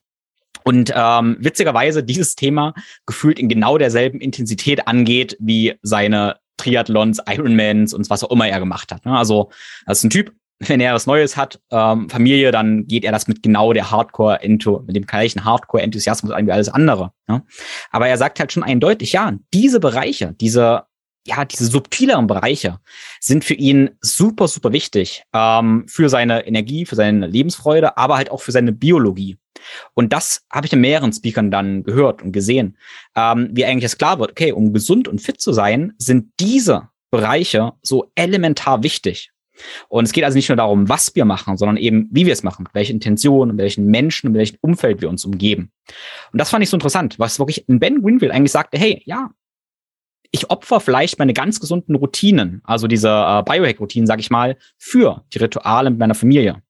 Und ähm, witzigerweise dieses Thema gefühlt in genau derselben Intensität angeht wie seine Triathlons, Ironmans und was auch immer er gemacht hat. Ne? Also das ist ein Typ, wenn er was Neues hat, ähm, Familie, dann geht er das mit genau der Hardcore into, mit dem gleichen Hardcore-Enthusiasmus an wie alles andere. Ne? Aber er sagt halt schon eindeutig, ja, diese Bereiche, diese, ja, diese subtileren Bereiche sind für ihn super, super wichtig ähm, für seine Energie, für seine Lebensfreude, aber halt auch für seine Biologie. Und das habe ich in mehreren Speakern dann gehört und gesehen, ähm, wie eigentlich es klar wird, okay, um gesund und fit zu sein, sind diese Bereiche so elementar wichtig. Und es geht also nicht nur darum, was wir machen, sondern eben, wie wir es machen, mit welchen Intentionen, mit welchen Menschen, mit welchem Umfeld wir uns umgeben. Und das fand ich so interessant, was wirklich Ben Greenfield eigentlich sagte, hey, ja, ich opfer vielleicht meine ganz gesunden Routinen, also diese äh, Biohack-Routinen, sag ich mal, für die Rituale mit meiner Familie,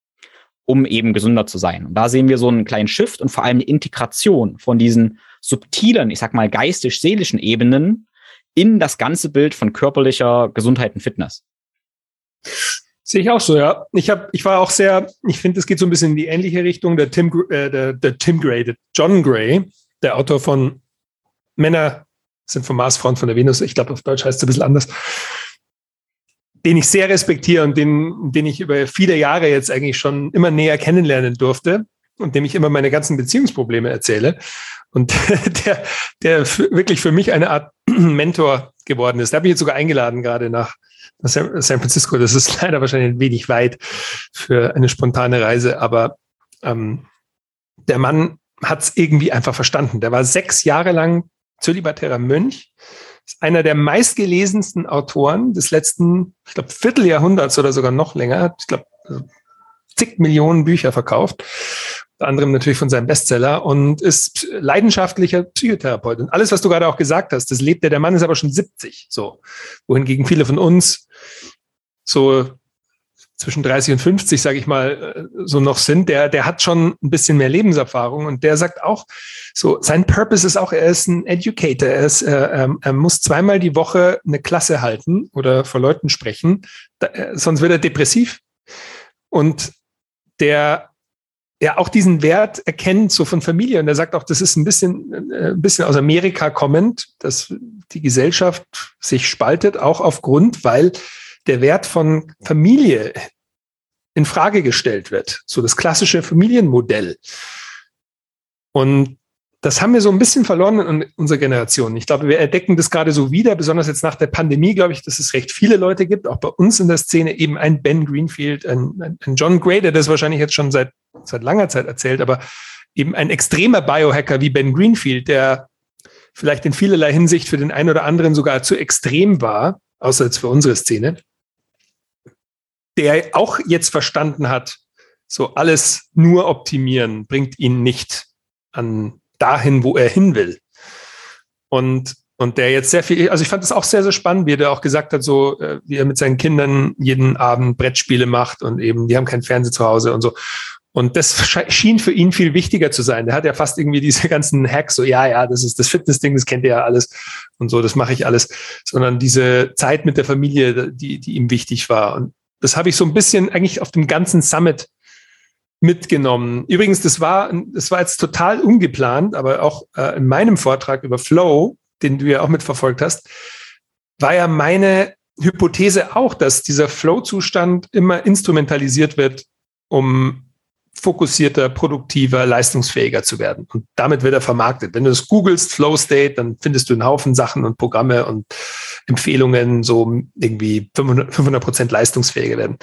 um eben gesünder zu sein. Und da sehen wir so einen kleinen Shift und vor allem eine Integration von diesen subtilen, ich sag mal, geistisch-seelischen Ebenen in das ganze Bild von körperlicher Gesundheit und Fitness. Sehe ich auch so, ja. Ich habe, ich war auch sehr, ich finde, es geht so ein bisschen in die ähnliche Richtung. Der Tim, äh, der, der Tim Gray, der John Gray, der Autor von Männer sind vom Mars, Frauen von der Venus. Ich glaube, auf Deutsch heißt es ein bisschen anders. Den ich sehr respektiere und den, den ich über viele Jahre jetzt eigentlich schon immer näher kennenlernen durfte und dem ich immer meine ganzen Beziehungsprobleme erzähle. Und der, der wirklich für mich eine Art Mentor geworden ist. Da habe ich jetzt sogar eingeladen, gerade nach San Francisco. Das ist leider wahrscheinlich ein wenig weit für eine spontane Reise, aber ähm, der Mann hat es irgendwie einfach verstanden. Der war sechs Jahre lang zölibatärer Mönch, ist einer der meistgelesensten Autoren des letzten, ich glaube, Vierteljahrhunderts oder sogar noch länger. Ich glaube, zig Millionen Bücher verkauft anderem natürlich von seinem Bestseller und ist leidenschaftlicher Psychotherapeut. Und alles, was du gerade auch gesagt hast, das lebt er. Der Mann ist aber schon 70, so. Wohingegen viele von uns so zwischen 30 und 50, sage ich mal, äh, so noch sind, der, der hat schon ein bisschen mehr Lebenserfahrung und der sagt auch, so sein Purpose ist auch, er ist ein Educator, er, ist, äh, ähm, er muss zweimal die Woche eine Klasse halten oder vor Leuten sprechen, da, äh, sonst wird er depressiv. Und der er auch diesen Wert erkennt, so von Familie. Und er sagt auch, das ist ein bisschen, äh, ein bisschen aus Amerika kommend, dass die Gesellschaft sich spaltet, auch aufgrund, weil der Wert von Familie in Frage gestellt wird. So das klassische Familienmodell. Und das haben wir so ein bisschen verloren in unserer Generation. Ich glaube, wir entdecken das gerade so wieder, besonders jetzt nach der Pandemie, glaube ich, dass es recht viele Leute gibt, auch bei uns in der Szene, eben ein Ben Greenfield, ein, ein John Gray, der das wahrscheinlich jetzt schon seit, seit langer Zeit erzählt, aber eben ein extremer Biohacker wie Ben Greenfield, der vielleicht in vielerlei Hinsicht für den einen oder anderen sogar zu extrem war, außer jetzt für unsere Szene, der auch jetzt verstanden hat, so alles nur optimieren bringt ihn nicht an dahin, wo er hin will. Und, und der jetzt sehr viel, also ich fand das auch sehr, sehr spannend, wie er auch gesagt hat, so, äh, wie er mit seinen Kindern jeden Abend Brettspiele macht und eben, die haben kein Fernsehen zu Hause und so. Und das schien für ihn viel wichtiger zu sein. Der hat ja fast irgendwie diese ganzen Hacks, so, ja, ja, das ist das Fitness-Ding, das kennt ihr ja alles und so, das mache ich alles. Sondern diese Zeit mit der Familie, die, die ihm wichtig war. Und das habe ich so ein bisschen eigentlich auf dem ganzen Summit mitgenommen. Übrigens, das war, das war jetzt total ungeplant, aber auch äh, in meinem Vortrag über Flow, den du ja auch mitverfolgt hast, war ja meine Hypothese auch, dass dieser Flow-Zustand immer instrumentalisiert wird, um fokussierter, produktiver, leistungsfähiger zu werden. Und damit wird er vermarktet. Wenn du das googelst, Flow State, dann findest du einen Haufen Sachen und Programme und Empfehlungen, so irgendwie 500 Prozent leistungsfähiger werden.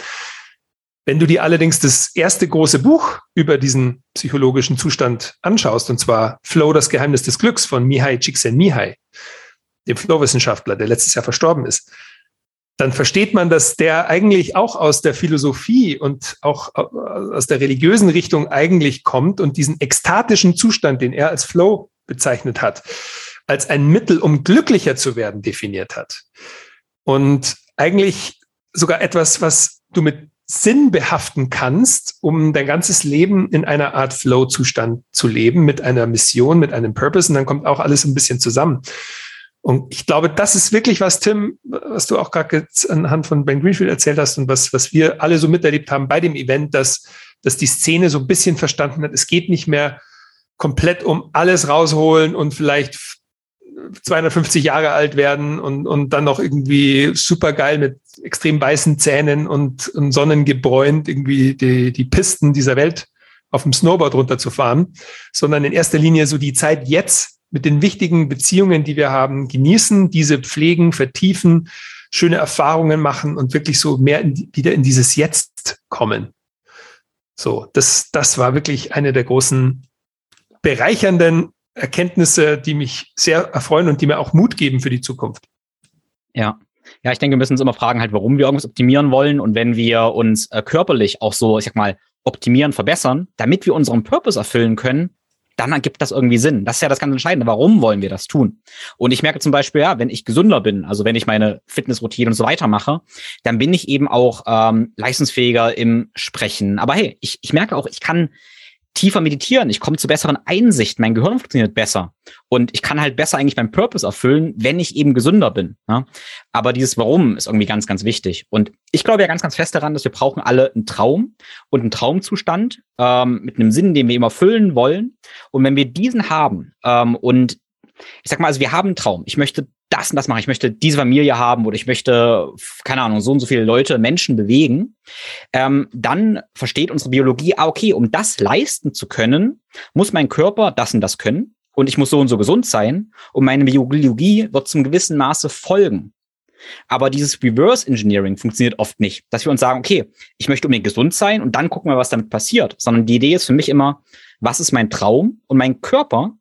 Wenn du dir allerdings das erste große Buch über diesen psychologischen Zustand anschaust, und zwar Flow, das Geheimnis des Glücks von Mihai Csikszentmihalyi, dem Flow-Wissenschaftler, der letztes Jahr verstorben ist, dann versteht man, dass der eigentlich auch aus der Philosophie und auch aus der religiösen Richtung eigentlich kommt und diesen ekstatischen Zustand, den er als Flow bezeichnet hat, als ein Mittel, um glücklicher zu werden, definiert hat. Und eigentlich sogar etwas, was du mit Sinn behaften kannst, um dein ganzes Leben in einer Art Flow-Zustand zu leben, mit einer Mission, mit einem Purpose. Und dann kommt auch alles ein bisschen zusammen. Und ich glaube, das ist wirklich was, Tim, was du auch gerade anhand von Ben Greenfield erzählt hast und was, was wir alle so miterlebt haben bei dem Event, dass, dass die Szene so ein bisschen verstanden hat, es geht nicht mehr komplett um alles rausholen und vielleicht 250 Jahre alt werden und, und dann noch irgendwie super geil mit extrem weißen Zähnen und, und sonnengebräunt irgendwie die, die Pisten dieser Welt auf dem Snowboard runterzufahren, sondern in erster Linie so die Zeit jetzt mit den wichtigen Beziehungen, die wir haben, genießen, diese pflegen, vertiefen, schöne Erfahrungen machen und wirklich so mehr in, wieder in dieses Jetzt kommen. So, das, das war wirklich eine der großen bereichernden Erkenntnisse, die mich sehr erfreuen und die mir auch Mut geben für die Zukunft. Ja. Ja, ich denke, wir müssen uns immer fragen, halt, warum wir irgendwas optimieren wollen. Und wenn wir uns äh, körperlich auch so, ich sag mal, optimieren, verbessern, damit wir unseren Purpose erfüllen können, dann ergibt das irgendwie Sinn. Das ist ja das ganz Entscheidende. Warum wollen wir das tun? Und ich merke zum Beispiel, ja, wenn ich gesünder bin, also wenn ich meine Fitnessroutine und so weiter mache, dann bin ich eben auch ähm, leistungsfähiger im Sprechen. Aber hey, ich, ich merke auch, ich kann tiefer meditieren, ich komme zu besseren Einsichten, mein Gehirn funktioniert besser und ich kann halt besser eigentlich meinen Purpose erfüllen, wenn ich eben gesünder bin. Ja? Aber dieses Warum ist irgendwie ganz, ganz wichtig. Und ich glaube ja ganz, ganz fest daran, dass wir brauchen alle einen Traum und einen Traumzustand ähm, mit einem Sinn, den wir immer erfüllen wollen. Und wenn wir diesen haben ähm, und ich sag mal, also wir haben einen Traum. Ich möchte das und das machen. Ich möchte diese Familie haben oder ich möchte, keine Ahnung, so und so viele Leute, Menschen bewegen. Ähm, dann versteht unsere Biologie, ah, okay, um das leisten zu können, muss mein Körper das und das können und ich muss so und so gesund sein und meine Biologie wird zum gewissen Maße folgen. Aber dieses Reverse Engineering funktioniert oft nicht, dass wir uns sagen, okay, ich möchte unbedingt gesund sein und dann gucken wir, was damit passiert, sondern die Idee ist für mich immer, was ist mein Traum und mein Körper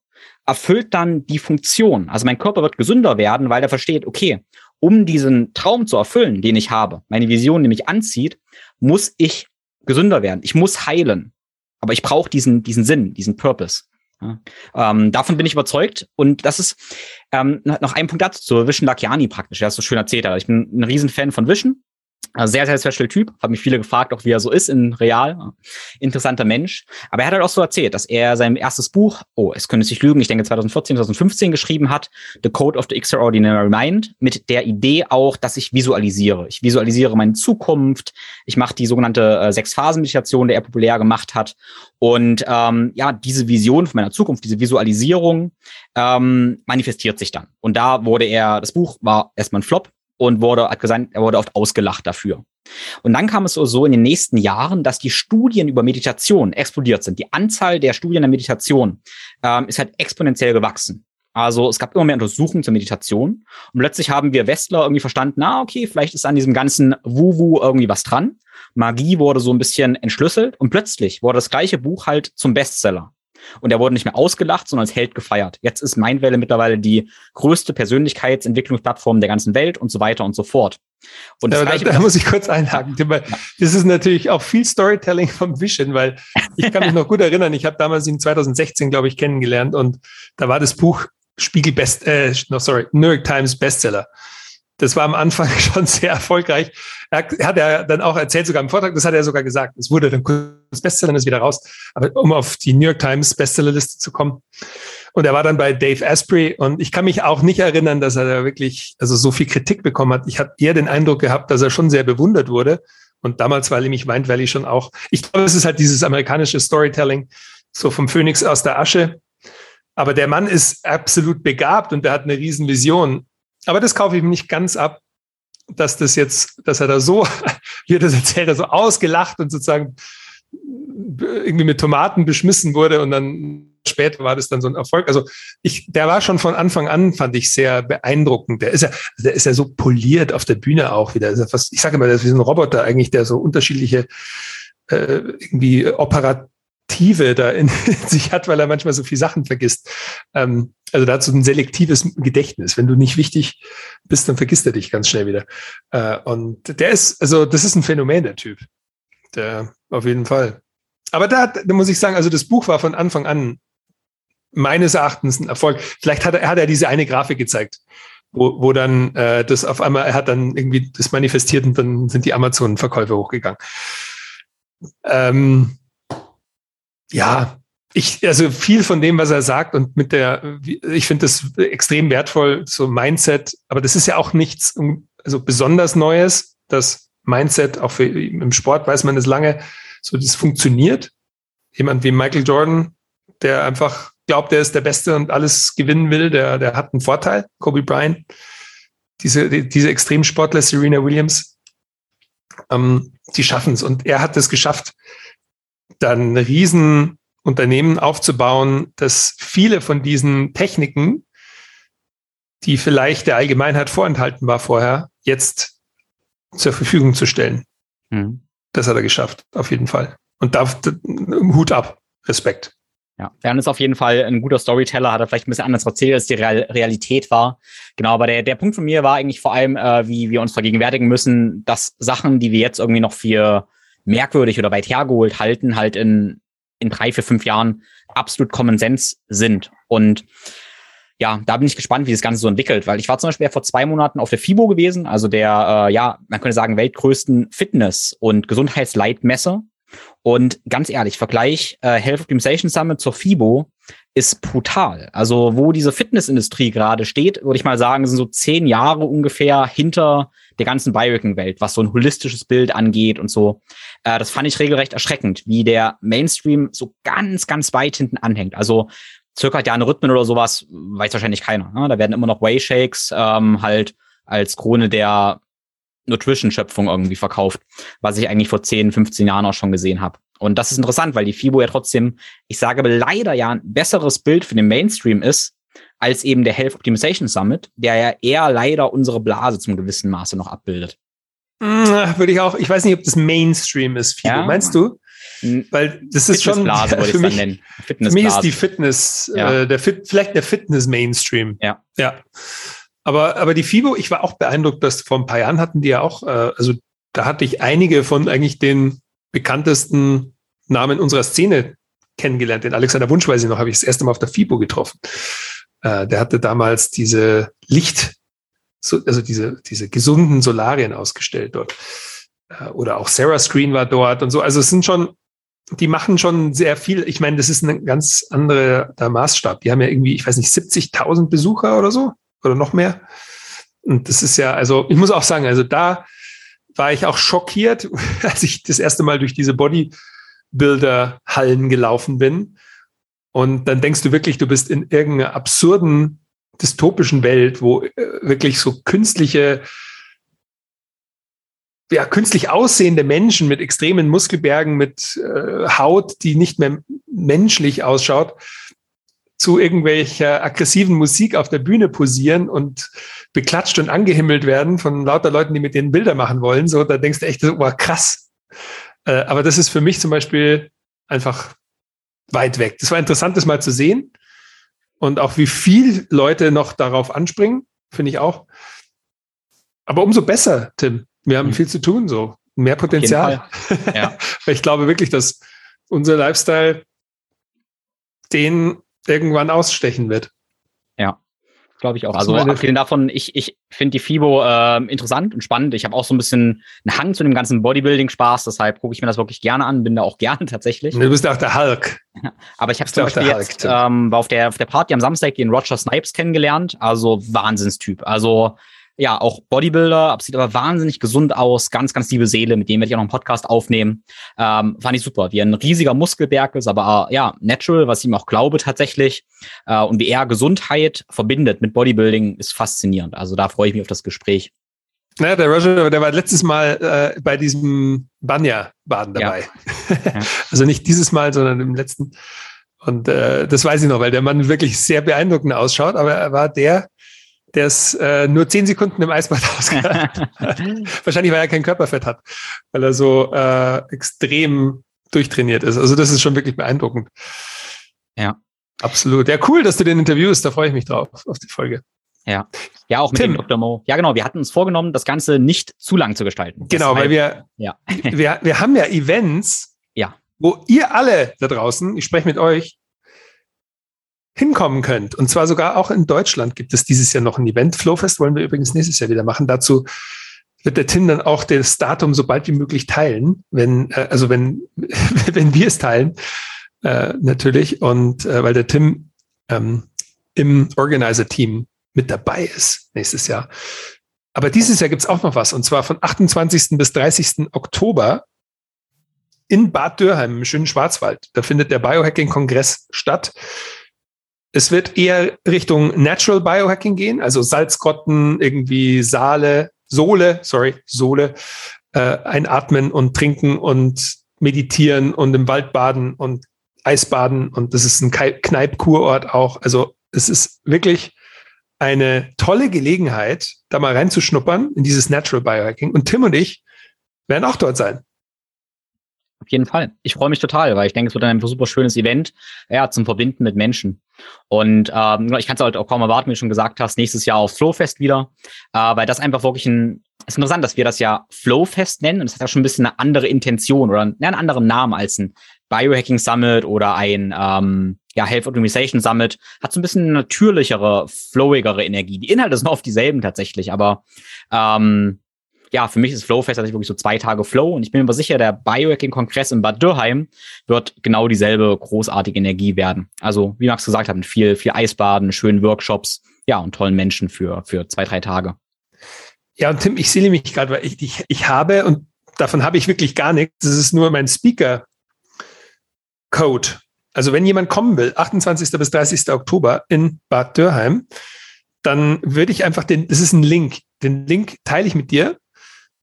erfüllt dann die Funktion. Also mein Körper wird gesünder werden, weil er versteht, okay, um diesen Traum zu erfüllen, den ich habe, meine Vision, die mich anzieht, muss ich gesünder werden. Ich muss heilen. Aber ich brauche diesen, diesen Sinn, diesen Purpose. Ja, ähm, davon bin ich überzeugt. Und das ist ähm, noch ein Punkt dazu, zu Vision Lakiani praktisch. Der ist so schön erzählt. Ich bin ein Riesenfan von Vision. Also sehr, sehr special Typ. Haben mich viele gefragt, auch wie er so ist in real. Interessanter Mensch. Aber er hat halt auch so erzählt, dass er sein erstes Buch, oh, es könnte sich lügen, ich denke 2014, 2015 geschrieben hat, The Code of the Extraordinary Mind, mit der Idee auch, dass ich visualisiere. Ich visualisiere meine Zukunft. Ich mache die sogenannte äh, Sechs-Phasen-Meditation, der er populär gemacht hat. Und ähm, ja, diese Vision von meiner Zukunft, diese Visualisierung ähm, manifestiert sich dann. Und da wurde er, das Buch war erstmal ein Flop, und wurde, hat gesagt, er wurde oft ausgelacht dafür. Und dann kam es so in den nächsten Jahren, dass die Studien über Meditation explodiert sind. Die Anzahl der Studien der Meditation ähm, ist halt exponentiell gewachsen. Also es gab immer mehr Untersuchungen zur Meditation und plötzlich haben wir Westler irgendwie verstanden, na okay, vielleicht ist an diesem ganzen Wu-Wu irgendwie was dran. Magie wurde so ein bisschen entschlüsselt und plötzlich wurde das gleiche Buch halt zum Bestseller. Und er wurde nicht mehr ausgelacht, sondern als Held gefeiert. Jetzt ist Mindwelle mittlerweile die größte Persönlichkeitsentwicklungsplattform der ganzen Welt und so weiter und so fort. Und da, da, da muss ich kurz einhaken, weil das ist natürlich auch viel Storytelling vom Vision, weil ich kann mich noch gut erinnern, ich habe damals ihn 2016, glaube ich, kennengelernt und da war das Buch Spiegel Best, äh, no, sorry, New York Times Bestseller. Das war am Anfang schon sehr erfolgreich. Er hat er dann auch erzählt, sogar im Vortrag, das hat er sogar gesagt. Es wurde dann kurz Bestseller, dann ist wieder raus. Aber um auf die New York Times Bestsellerliste zu kommen. Und er war dann bei Dave Asprey und ich kann mich auch nicht erinnern, dass er da wirklich also so viel Kritik bekommen hat. Ich habe eher den Eindruck gehabt, dass er schon sehr bewundert wurde. Und damals war nämlich Mind Valley schon auch. Ich glaube, es ist halt dieses amerikanische Storytelling, so vom Phönix aus der Asche. Aber der Mann ist absolut begabt und der hat eine riesen Vision. Aber das kaufe ich mir nicht ganz ab, dass das jetzt, dass er da so, wie er das erzählt, so ausgelacht und sozusagen irgendwie mit Tomaten beschmissen wurde und dann später war das dann so ein Erfolg. Also ich, der war schon von Anfang an, fand ich sehr beeindruckend. Der ist ja, der ist ja so poliert auf der Bühne auch wieder. Ja fast, ich sage immer, das ist wie ein Roboter eigentlich, der so unterschiedliche äh, irgendwie Operative da in, sich hat, weil er manchmal so viele Sachen vergisst. Ähm, also da hat so ein selektives Gedächtnis. Wenn du nicht wichtig bist, dann vergisst er dich ganz schnell wieder. Äh, und der ist, also das ist ein Phänomen, der Typ. Der auf jeden Fall. Aber da, da muss ich sagen, also das Buch war von Anfang an meines Erachtens ein Erfolg. Vielleicht hat er, hat er diese eine Grafik gezeigt, wo, wo dann äh, das auf einmal, er hat dann irgendwie das manifestiert und dann sind die Amazon-Verkäufe hochgegangen. Ähm, ja, ich, also viel von dem, was er sagt und mit der, ich finde das extrem wertvoll, so Mindset, aber das ist ja auch nichts also besonders Neues, das Mindset, auch für, im Sport weiß man es lange, so das funktioniert. Jemand wie Michael Jordan, der einfach glaubt, er ist der Beste und alles gewinnen will, der, der hat einen Vorteil. Kobe Bryant, diese, die, diese Extremsportler, Serena Williams, ähm, die schaffen es. Und er hat es geschafft, dann ein Riesenunternehmen aufzubauen, das viele von diesen Techniken, die vielleicht der Allgemeinheit vorenthalten war vorher, jetzt zur Verfügung zu stellen. Mhm. Das hat er geschafft, auf jeden Fall. Und da Hut ab, Respekt. Ja, Jan ist auf jeden Fall ein guter Storyteller, hat er vielleicht ein bisschen anders erzählt, als die Real Realität war. Genau, aber der, der Punkt von mir war eigentlich vor allem, äh, wie wir uns vergegenwärtigen müssen, dass Sachen, die wir jetzt irgendwie noch für merkwürdig oder weit hergeholt halten, halt in, in drei, vier, fünf Jahren absolut Common Sense sind. Und ja, da bin ich gespannt, wie das Ganze so entwickelt, weil ich war zum Beispiel vor zwei Monaten auf der FIBO gewesen, also der, äh, ja, man könnte sagen, weltgrößten Fitness- und Gesundheitsleitmesse und ganz ehrlich, Vergleich äh, Health Optimization Summit zur FIBO ist brutal. Also wo diese Fitnessindustrie gerade steht, würde ich mal sagen, sind so zehn Jahre ungefähr hinter der ganzen Biohacking-Welt, was so ein holistisches Bild angeht und so. Äh, das fand ich regelrecht erschreckend, wie der Mainstream so ganz, ganz weit hinten anhängt. Also circa ja Rhythmen oder sowas weiß wahrscheinlich keiner. Ne? Da werden immer noch Whey-Shakes ähm, halt als Krone der Nutrition-Schöpfung irgendwie verkauft, was ich eigentlich vor 10, 15 Jahren auch schon gesehen habe. Und das ist interessant, weil die FIBO ja trotzdem, ich sage aber leider ja ein besseres Bild für den Mainstream ist, als eben der Health Optimization Summit, der ja eher leider unsere Blase zum gewissen Maße noch abbildet. Hm, würde ich auch, ich weiß nicht, ob das Mainstream ist, FIBO. Ja. Meinst du? Weil das ist schon für mich, für mich ist die Fitness, ja. äh, der Fit, vielleicht der Fitness Mainstream. Ja. Ja. Aber, aber die FIBO, ich war auch beeindruckt, dass vor ein paar Jahren hatten die ja auch, äh, also da hatte ich einige von eigentlich den bekanntesten Namen unserer Szene kennengelernt. Den Alexander Wunsch, weiß ich noch, habe ich das erste Mal auf der FIBO getroffen. Äh, der hatte damals diese Licht, so, also diese, diese gesunden Solarien ausgestellt dort. Äh, oder auch Sarah Screen war dort und so. Also es sind schon, die machen schon sehr viel. Ich meine, das ist ein ganz anderer Maßstab. Die haben ja irgendwie, ich weiß nicht, 70.000 Besucher oder so oder noch mehr. Und das ist ja, also ich muss auch sagen, also da war ich auch schockiert, als ich das erste Mal durch diese Bodybuilder-Hallen gelaufen bin. Und dann denkst du wirklich, du bist in irgendeiner absurden, dystopischen Welt, wo äh, wirklich so künstliche, ja, künstlich aussehende Menschen mit extremen Muskelbergen, mit äh, Haut, die nicht mehr menschlich ausschaut, zu irgendwelcher aggressiven Musik auf der Bühne posieren und beklatscht und angehimmelt werden von lauter Leuten, die mit denen Bilder machen wollen. So, da denkst du echt, oh, krass. Äh, aber das ist für mich zum Beispiel einfach weit weg. Das war interessant, das mal zu sehen. Und auch wie viel Leute noch darauf anspringen, finde ich auch. Aber umso besser, Tim. Wir haben mhm. viel zu tun, so. Mehr Potenzial. Ja. Ich glaube wirklich, dass unser Lifestyle den irgendwann ausstechen wird. Glaube ich auch. Also abgesehen davon, ich, ich finde die FIBO äh, interessant und spannend. Ich habe auch so ein bisschen einen Hang zu dem ganzen Bodybuilding-Spaß, deshalb gucke ich mir das wirklich gerne an, bin da auch gerne tatsächlich. Du bist auch der Hulk. Aber ich habe zum Beispiel jetzt, ähm, war auf der, auf der Party am Samstag den Roger Snipes kennengelernt, also Wahnsinnstyp. Also ja, auch Bodybuilder, sieht aber wahnsinnig gesund aus, ganz, ganz liebe Seele, mit dem werde ich auch noch einen Podcast aufnehmen. Ähm, fand ich super, wie ein riesiger Muskelberg ist, aber äh, ja, natural, was ich ihm auch glaube tatsächlich. Äh, und wie er Gesundheit verbindet mit Bodybuilding, ist faszinierend. Also da freue ich mich auf das Gespräch. Naja, der Roger, der war letztes Mal äh, bei diesem Banya-Baden dabei. Ja. Ja. also nicht dieses Mal, sondern im letzten. Und äh, das weiß ich noch, weil der Mann wirklich sehr beeindruckend ausschaut, aber er war der, der es äh, nur zehn Sekunden im Eisbad ausgehalten hat. Wahrscheinlich, weil er kein Körperfett hat, weil er so äh, extrem durchtrainiert ist. Also das ist schon wirklich beeindruckend. Ja. Absolut. Ja, cool, dass du den interviewst. Da freue ich mich drauf, auf die Folge. Ja. Ja, auch mit Tim. dem Dr. Mo. Ja, genau. Wir hatten uns vorgenommen, das Ganze nicht zu lang zu gestalten. Genau, weil wir, ja. wir, wir haben ja Events, ja. wo ihr alle da draußen, ich spreche mit euch, hinkommen könnt. Und zwar sogar auch in Deutschland gibt es dieses Jahr noch ein Event. Flowfest wollen wir übrigens nächstes Jahr wieder machen. Dazu wird der Tim dann auch das Datum so bald wie möglich teilen, wenn, äh, also wenn, wenn wir es teilen, äh, natürlich. Und äh, weil der Tim ähm, im Organizer-Team mit dabei ist nächstes Jahr. Aber dieses Jahr gibt es auch noch was, und zwar von 28. bis 30. Oktober in Bad Dürheim im schönen Schwarzwald. Da findet der Biohacking-Kongress statt. Es wird eher Richtung Natural Biohacking gehen, also Salzgrotten, irgendwie Saale, Sohle, sorry, Sohle, äh, einatmen und trinken und meditieren und im Wald baden und Eisbaden und das ist ein Kneipkurort auch. Also es ist wirklich eine tolle Gelegenheit, da mal reinzuschnuppern in dieses Natural Biohacking. Und Tim und ich werden auch dort sein. Auf jeden Fall. Ich freue mich total, weil ich denke, es wird ein super schönes Event, ja, zum Verbinden mit Menschen. Und ähm, ich kann es halt auch kaum erwarten, wie du schon gesagt hast, nächstes Jahr auf Flowfest wieder, äh, weil das einfach wirklich ein, ist interessant, dass wir das ja Flowfest nennen und es hat ja schon ein bisschen eine andere Intention oder einen anderen Namen als ein Biohacking Summit oder ein ähm, ja, Health Organization Summit. Hat so ein bisschen natürlichere, flowigere Energie. Die Inhalte sind oft dieselben tatsächlich, aber ähm, ja, für mich ist Flowfest tatsächlich wirklich so zwei Tage Flow und ich bin mir sicher, der Biohacking-Kongress in Bad Dürheim wird genau dieselbe großartige Energie werden. Also, wie Max gesagt hat, mit viel, viel Eisbaden, schönen Workshops, ja, und tollen Menschen für, für zwei, drei Tage. Ja, und Tim, ich sehe mich gerade, weil ich, ich, ich habe, und davon habe ich wirklich gar nichts, das ist nur mein Speaker-Code. Also, wenn jemand kommen will, 28. bis 30. Oktober in Bad Dürheim, dann würde ich einfach den, das ist ein Link, den Link teile ich mit dir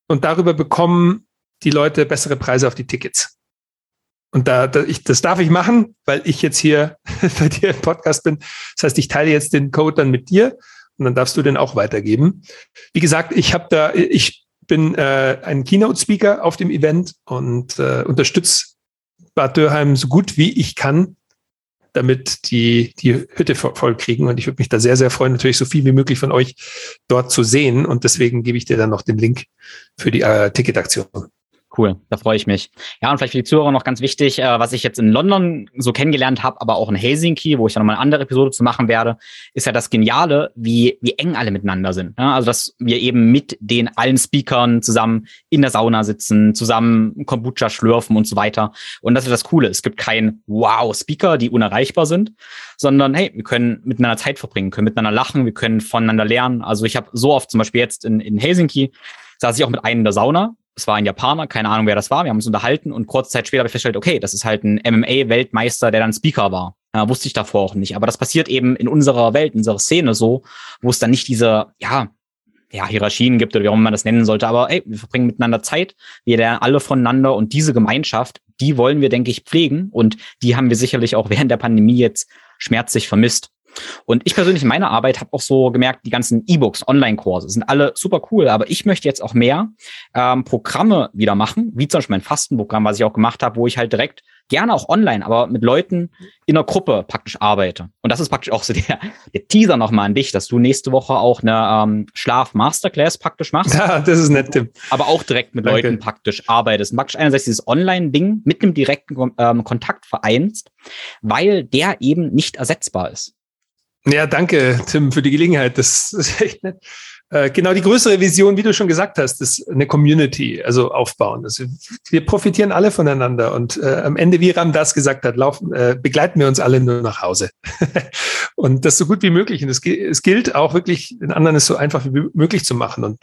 und darüber bekommen die Leute bessere Preise auf die Tickets. Und da, da ich, das darf ich machen, weil ich jetzt hier bei dir im Podcast bin. Das heißt, ich teile jetzt den Code dann mit dir und dann darfst du den auch weitergeben. Wie gesagt, ich habe da, ich bin äh, ein Keynote-Speaker auf dem Event und äh, unterstütze Bad Dürheim so gut wie ich kann damit die die Hütte voll kriegen. Und ich würde mich da sehr, sehr freuen, natürlich so viel wie möglich von euch dort zu sehen. Und deswegen gebe ich dir dann noch den Link für die äh, Ticketaktion. Cool, da freue ich mich. Ja, und vielleicht für die Zuhörer noch ganz wichtig, äh, was ich jetzt in London so kennengelernt habe, aber auch in Helsinki, wo ich dann nochmal eine andere Episode zu machen werde, ist ja das Geniale, wie, wie eng alle miteinander sind. Ja, also, dass wir eben mit den allen Speakern zusammen in der Sauna sitzen, zusammen Kombucha schlürfen und so weiter. Und das ist das Coole. Es gibt kein Wow-Speaker, die unerreichbar sind, sondern hey, wir können miteinander Zeit verbringen, können miteinander lachen, wir können voneinander lernen. Also ich habe so oft zum Beispiel jetzt in, in Helsinki, saß ich auch mit einem in der Sauna es war ein Japaner, keine Ahnung, wer das war. Wir haben uns unterhalten und kurze Zeit später habe ich festgestellt, okay, das ist halt ein MMA-Weltmeister, der dann Speaker war. Ja, wusste ich davor auch nicht. Aber das passiert eben in unserer Welt, in unserer Szene so, wo es dann nicht diese, ja, ja, Hierarchien gibt oder wie auch immer man das nennen sollte. Aber ey, wir verbringen miteinander Zeit, wir lernen alle voneinander und diese Gemeinschaft, die wollen wir, denke ich, pflegen und die haben wir sicherlich auch während der Pandemie jetzt schmerzlich vermisst. Und ich persönlich in meiner Arbeit habe auch so gemerkt, die ganzen E-Books, Online-Kurse sind alle super cool, aber ich möchte jetzt auch mehr ähm, Programme wieder machen, wie zum Beispiel mein Fastenprogramm, was ich auch gemacht habe, wo ich halt direkt gerne auch online, aber mit Leuten in einer Gruppe praktisch arbeite. Und das ist praktisch auch so der, der Teaser nochmal an dich, dass du nächste Woche auch eine ähm, Schlaf-Masterclass praktisch machst. Ja, das ist nett, Tim. Aber auch direkt mit Danke. Leuten praktisch arbeitest. Und praktisch einerseits dieses Online-Ding mit einem direkten ähm, Kontakt vereinst, weil der eben nicht ersetzbar ist. Ja, danke, Tim, für die Gelegenheit. Das ist echt nett. Äh, genau die größere Vision, wie du schon gesagt hast, ist eine Community, also aufbauen. Also wir profitieren alle voneinander und äh, am Ende, wie Ram das gesagt hat, laufen, äh, begleiten wir uns alle nur nach Hause. und das so gut wie möglich. Und es, es gilt auch wirklich, den anderen es so einfach wie möglich zu machen. Und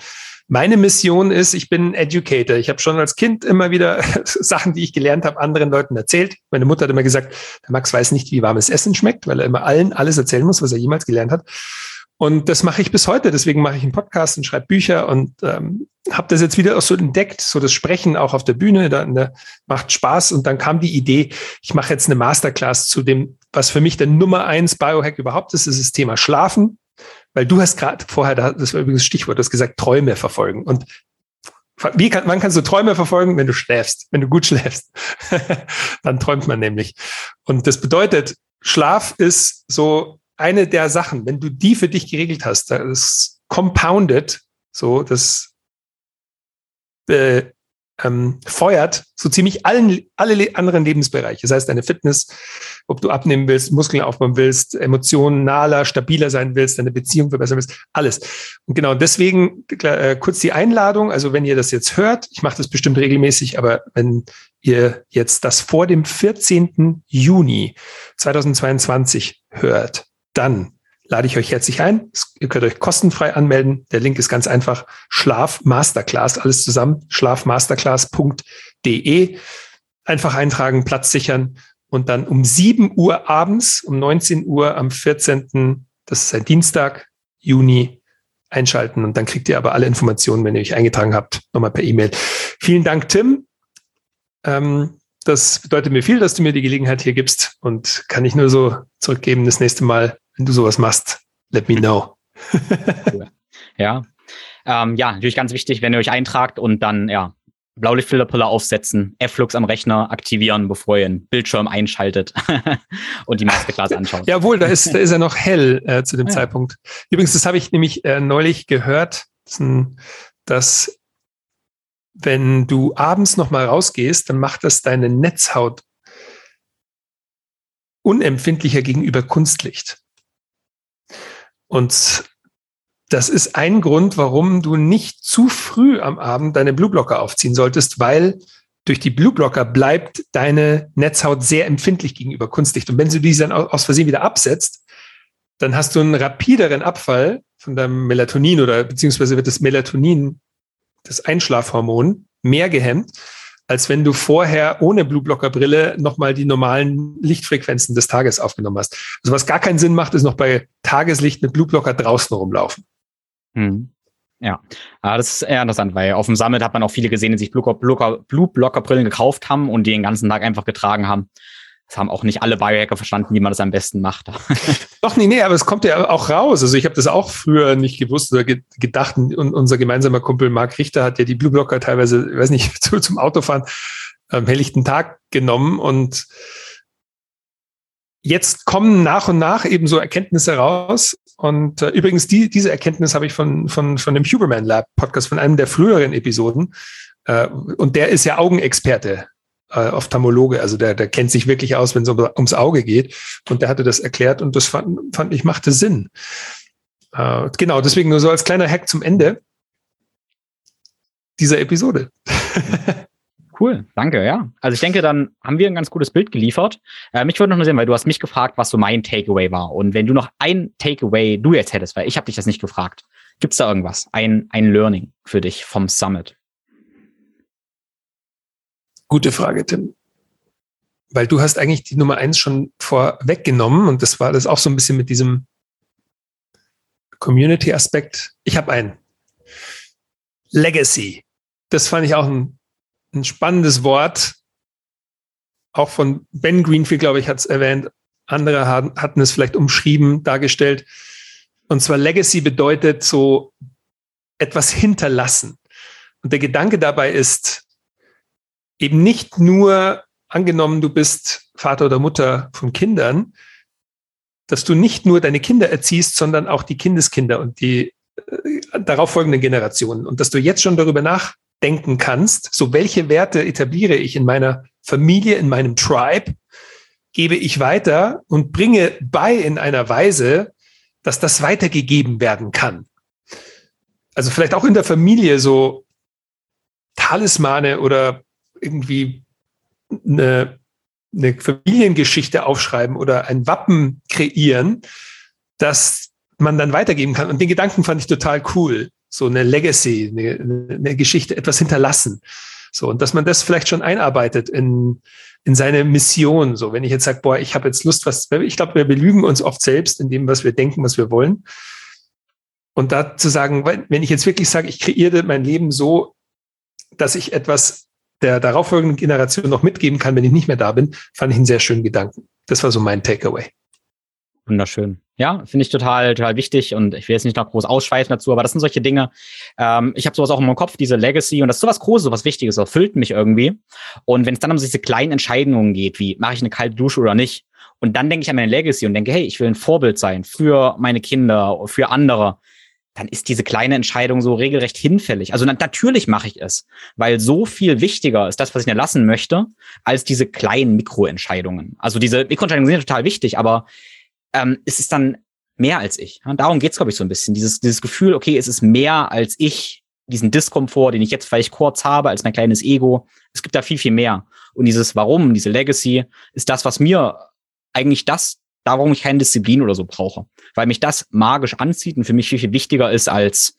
meine Mission ist, ich bin Educator. Ich habe schon als Kind immer wieder Sachen, die ich gelernt habe, anderen Leuten erzählt. Meine Mutter hat immer gesagt, der Max weiß nicht, wie warmes Essen schmeckt, weil er immer allen alles erzählen muss, was er jemals gelernt hat. Und das mache ich bis heute. Deswegen mache ich einen Podcast und schreibe Bücher und ähm, habe das jetzt wieder auch so entdeckt, so das Sprechen auch auf der Bühne, da, da macht Spaß. Und dann kam die Idee, ich mache jetzt eine Masterclass zu dem, was für mich der Nummer eins Biohack überhaupt ist, ist das Thema Schlafen. Weil du hast gerade vorher, das war übrigens Stichwort, du hast gesagt, Träume verfolgen. Und wie kann, wann kannst du Träume verfolgen? Wenn du schläfst, wenn du gut schläfst. dann träumt man nämlich. Und das bedeutet, Schlaf ist so eine der Sachen, wenn du die für dich geregelt hast, das compounded, so das äh, ähm, feuert so ziemlich allen, alle anderen Lebensbereiche. Das heißt, deine Fitness, ob du abnehmen willst, Muskeln aufbauen willst, emotionaler, stabiler sein willst, deine Beziehung verbessern willst, alles. Und genau deswegen äh, kurz die Einladung. Also wenn ihr das jetzt hört, ich mache das bestimmt regelmäßig, aber wenn ihr jetzt das vor dem 14. Juni 2022 hört, dann lade ich euch herzlich ein. Ihr könnt euch kostenfrei anmelden. Der Link ist ganz einfach. Schlaf Masterclass, alles zusammen. Schlafmasterclass.de. Einfach eintragen, Platz sichern und dann um 7 Uhr abends, um 19 Uhr am 14. Das ist ein Dienstag, Juni, einschalten und dann kriegt ihr aber alle Informationen, wenn ihr euch eingetragen habt, nochmal per E-Mail. Vielen Dank, Tim. Ähm, das bedeutet mir viel, dass du mir die Gelegenheit hier gibst und kann ich nur so zurückgeben das nächste Mal wenn du sowas machst, let me know. ja. Ähm, ja, natürlich ganz wichtig, wenn ihr euch eintragt und dann, ja, Blaulichtfilterbrille aufsetzen, F-Flux am Rechner aktivieren, bevor ihr den Bildschirm einschaltet und die Masterclass anschaut. Jawohl, da ist, da ist er noch hell äh, zu dem ja. Zeitpunkt. Übrigens, das habe ich nämlich äh, neulich gehört, dass wenn du abends noch mal rausgehst, dann macht das deine Netzhaut unempfindlicher gegenüber Kunstlicht. Und das ist ein Grund, warum du nicht zu früh am Abend deine Blueblocker aufziehen solltest, weil durch die Blueblocker bleibt deine Netzhaut sehr empfindlich gegenüber Kunstlicht. Und wenn du diese dann aus Versehen wieder absetzt, dann hast du einen rapideren Abfall von deinem Melatonin oder beziehungsweise wird das Melatonin, das Einschlafhormon, mehr gehemmt als wenn du vorher ohne Blueblocker-Brille nochmal die normalen Lichtfrequenzen des Tages aufgenommen hast. Also was gar keinen Sinn macht, ist noch bei Tageslicht mit Blueblocker draußen rumlaufen. Hm. Ja, ah, das ist eher interessant, weil auf dem Summit hat man auch viele gesehen, die sich Blue-Blocker-Brillen gekauft haben und die den ganzen Tag einfach getragen haben. Das haben auch nicht alle Biohacker verstanden, wie man das am besten macht. Doch, nee, nee, aber es kommt ja auch raus. Also ich habe das auch früher nicht gewusst oder gedacht. Und unser gemeinsamer Kumpel Marc Richter hat ja die Blue Blocker teilweise, ich weiß nicht, zum Autofahren am helllichten Tag genommen. Und jetzt kommen nach und nach eben so Erkenntnisse raus. Und äh, übrigens, die, diese Erkenntnis habe ich von, von, von dem Huberman Lab Podcast, von einem der früheren Episoden. Äh, und der ist ja Augenexperte äh, Ophthalmologe, also der, der kennt sich wirklich aus, wenn es um, ums Auge geht. Und der hatte das erklärt und das fand, fand ich machte Sinn. Äh, genau, deswegen nur so als kleiner Hack zum Ende dieser Episode. Cool, danke, ja. Also ich denke, dann haben wir ein ganz gutes Bild geliefert. Äh, mich würde noch nur sehen, weil du hast mich gefragt, was so mein Takeaway war. Und wenn du noch ein Takeaway du jetzt hättest, weil ich habe dich das nicht gefragt, gibt es da irgendwas? Ein, ein Learning für dich vom Summit? Gute Frage, Tim. Weil du hast eigentlich die Nummer eins schon vorweggenommen und das war das auch so ein bisschen mit diesem Community-Aspekt. Ich habe ein Legacy. Das fand ich auch ein, ein spannendes Wort. Auch von Ben Greenfield, glaube ich, hat es erwähnt. Andere hatten es vielleicht umschrieben, dargestellt. Und zwar Legacy bedeutet so etwas hinterlassen. Und der Gedanke dabei ist, eben nicht nur angenommen, du bist Vater oder Mutter von Kindern, dass du nicht nur deine Kinder erziehst, sondern auch die Kindeskinder und die äh, darauf folgenden Generationen. Und dass du jetzt schon darüber nachdenken kannst, so welche Werte etabliere ich in meiner Familie, in meinem Tribe, gebe ich weiter und bringe bei in einer Weise, dass das weitergegeben werden kann. Also vielleicht auch in der Familie so Talismane oder irgendwie eine, eine Familiengeschichte aufschreiben oder ein Wappen kreieren, das man dann weitergeben kann. Und den Gedanken fand ich total cool. So eine Legacy, eine, eine Geschichte, etwas hinterlassen. So, und dass man das vielleicht schon einarbeitet in, in seine Mission. So, wenn ich jetzt sage, boah, ich habe jetzt Lust, was, ich glaube, wir belügen uns oft selbst in dem, was wir denken, was wir wollen. Und da zu sagen, wenn ich jetzt wirklich sage, ich kreiere mein Leben so, dass ich etwas der darauffolgenden Generation noch mitgeben kann, wenn ich nicht mehr da bin, fand ich einen sehr schönen Gedanken. Das war so mein Takeaway. Wunderschön. Ja, finde ich total, total wichtig und ich will jetzt nicht noch groß ausschweifen dazu, aber das sind solche Dinge. Ähm, ich habe sowas auch in meinem Kopf, diese Legacy und das ist sowas Großes, sowas Wichtiges, erfüllt mich irgendwie. Und wenn es dann um diese kleinen Entscheidungen geht, wie mache ich eine kalte Dusche oder nicht, und dann denke ich an meine Legacy und denke, hey, ich will ein Vorbild sein für meine Kinder, für andere, dann ist diese kleine Entscheidung so regelrecht hinfällig. Also natürlich mache ich es, weil so viel wichtiger ist das, was ich erlassen möchte, als diese kleinen Mikroentscheidungen. Also diese Mikroentscheidungen sind total wichtig, aber ähm, es ist dann mehr als ich. Ja, darum geht's, glaube ich, so ein bisschen. Dieses, dieses Gefühl, okay, es ist mehr als ich, diesen Diskomfort, den ich jetzt vielleicht kurz habe, als mein kleines Ego. Es gibt da viel, viel mehr. Und dieses Warum, diese Legacy, ist das, was mir eigentlich das, darum ich keine Disziplin oder so brauche. Weil mich das magisch anzieht und für mich viel, viel wichtiger ist als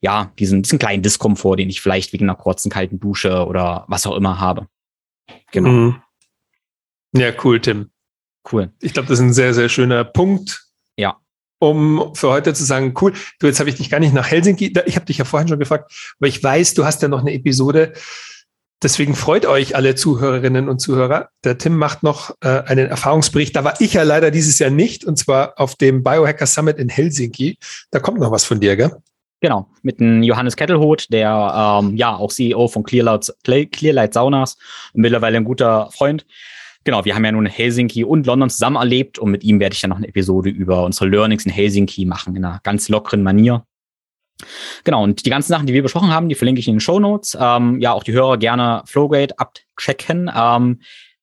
ja, diesen, diesen kleinen Diskomfort, den ich vielleicht wegen einer kurzen kalten Dusche oder was auch immer habe. Genau. Mhm. Ja, cool, Tim. Cool. Ich glaube, das ist ein sehr, sehr schöner Punkt. Ja. Um für heute zu sagen, cool, du, jetzt habe ich dich gar nicht nach Helsinki, ich habe dich ja vorhin schon gefragt, aber ich weiß, du hast ja noch eine Episode. Deswegen freut euch alle Zuhörerinnen und Zuhörer. Der Tim macht noch äh, einen Erfahrungsbericht. Da war ich ja leider dieses Jahr nicht, und zwar auf dem Biohacker Summit in Helsinki. Da kommt noch was von dir, gell? Genau, mit dem Johannes Kettelhoth, der ähm, ja auch CEO von Clearlight, Clearlight Saunas und mittlerweile ein guter Freund genau, wir haben ja nun Helsinki und London zusammen erlebt und mit ihm werde ich dann noch eine Episode über unsere Learnings in Helsinki machen, in einer ganz lockeren Manier. Genau, und die ganzen Sachen, die wir besprochen haben, die verlinke ich in den Show Notes. Ähm, ja, auch die Hörer gerne Flowgate abchecken. Ähm,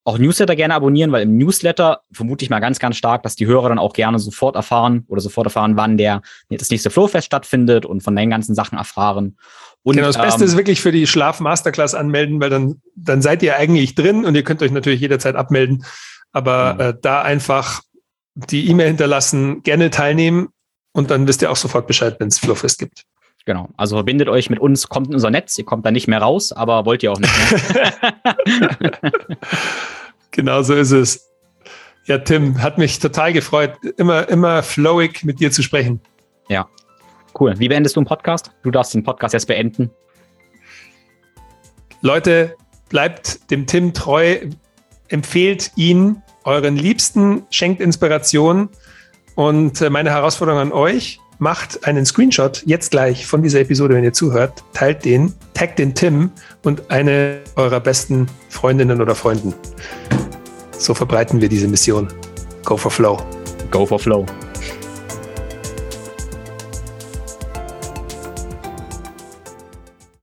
auch Newsletter gerne abonnieren, weil im Newsletter vermute ich mal ganz, ganz stark, dass die Hörer dann auch gerne sofort erfahren oder sofort erfahren, wann der das nächste Flowfest stattfindet und von den ganzen Sachen erfahren. Und, genau, das Beste ähm, ist wirklich für die Schlaf-Masterclass anmelden, weil dann, dann seid ihr eigentlich drin und ihr könnt euch natürlich jederzeit abmelden. Aber mhm. äh, da einfach die E-Mail hinterlassen, gerne teilnehmen und dann wisst ihr auch sofort Bescheid, wenn es Flowfest gibt. Genau. Also verbindet euch mit uns, kommt in unser Netz, ihr kommt da nicht mehr raus, aber wollt ihr auch nicht mehr. genau so ist es. Ja, Tim, hat mich total gefreut, immer, immer flowig mit dir zu sprechen. Ja, Cool. Wie beendest du einen Podcast? Du darfst den Podcast erst beenden. Leute, bleibt dem Tim treu, empfehlt ihn euren Liebsten, schenkt Inspiration und äh, meine Herausforderung an euch, macht einen Screenshot jetzt gleich von dieser Episode, wenn ihr zuhört, teilt den, taggt den Tim und eine eurer besten Freundinnen oder Freunden. So verbreiten wir diese Mission. Go for Flow. Go for Flow.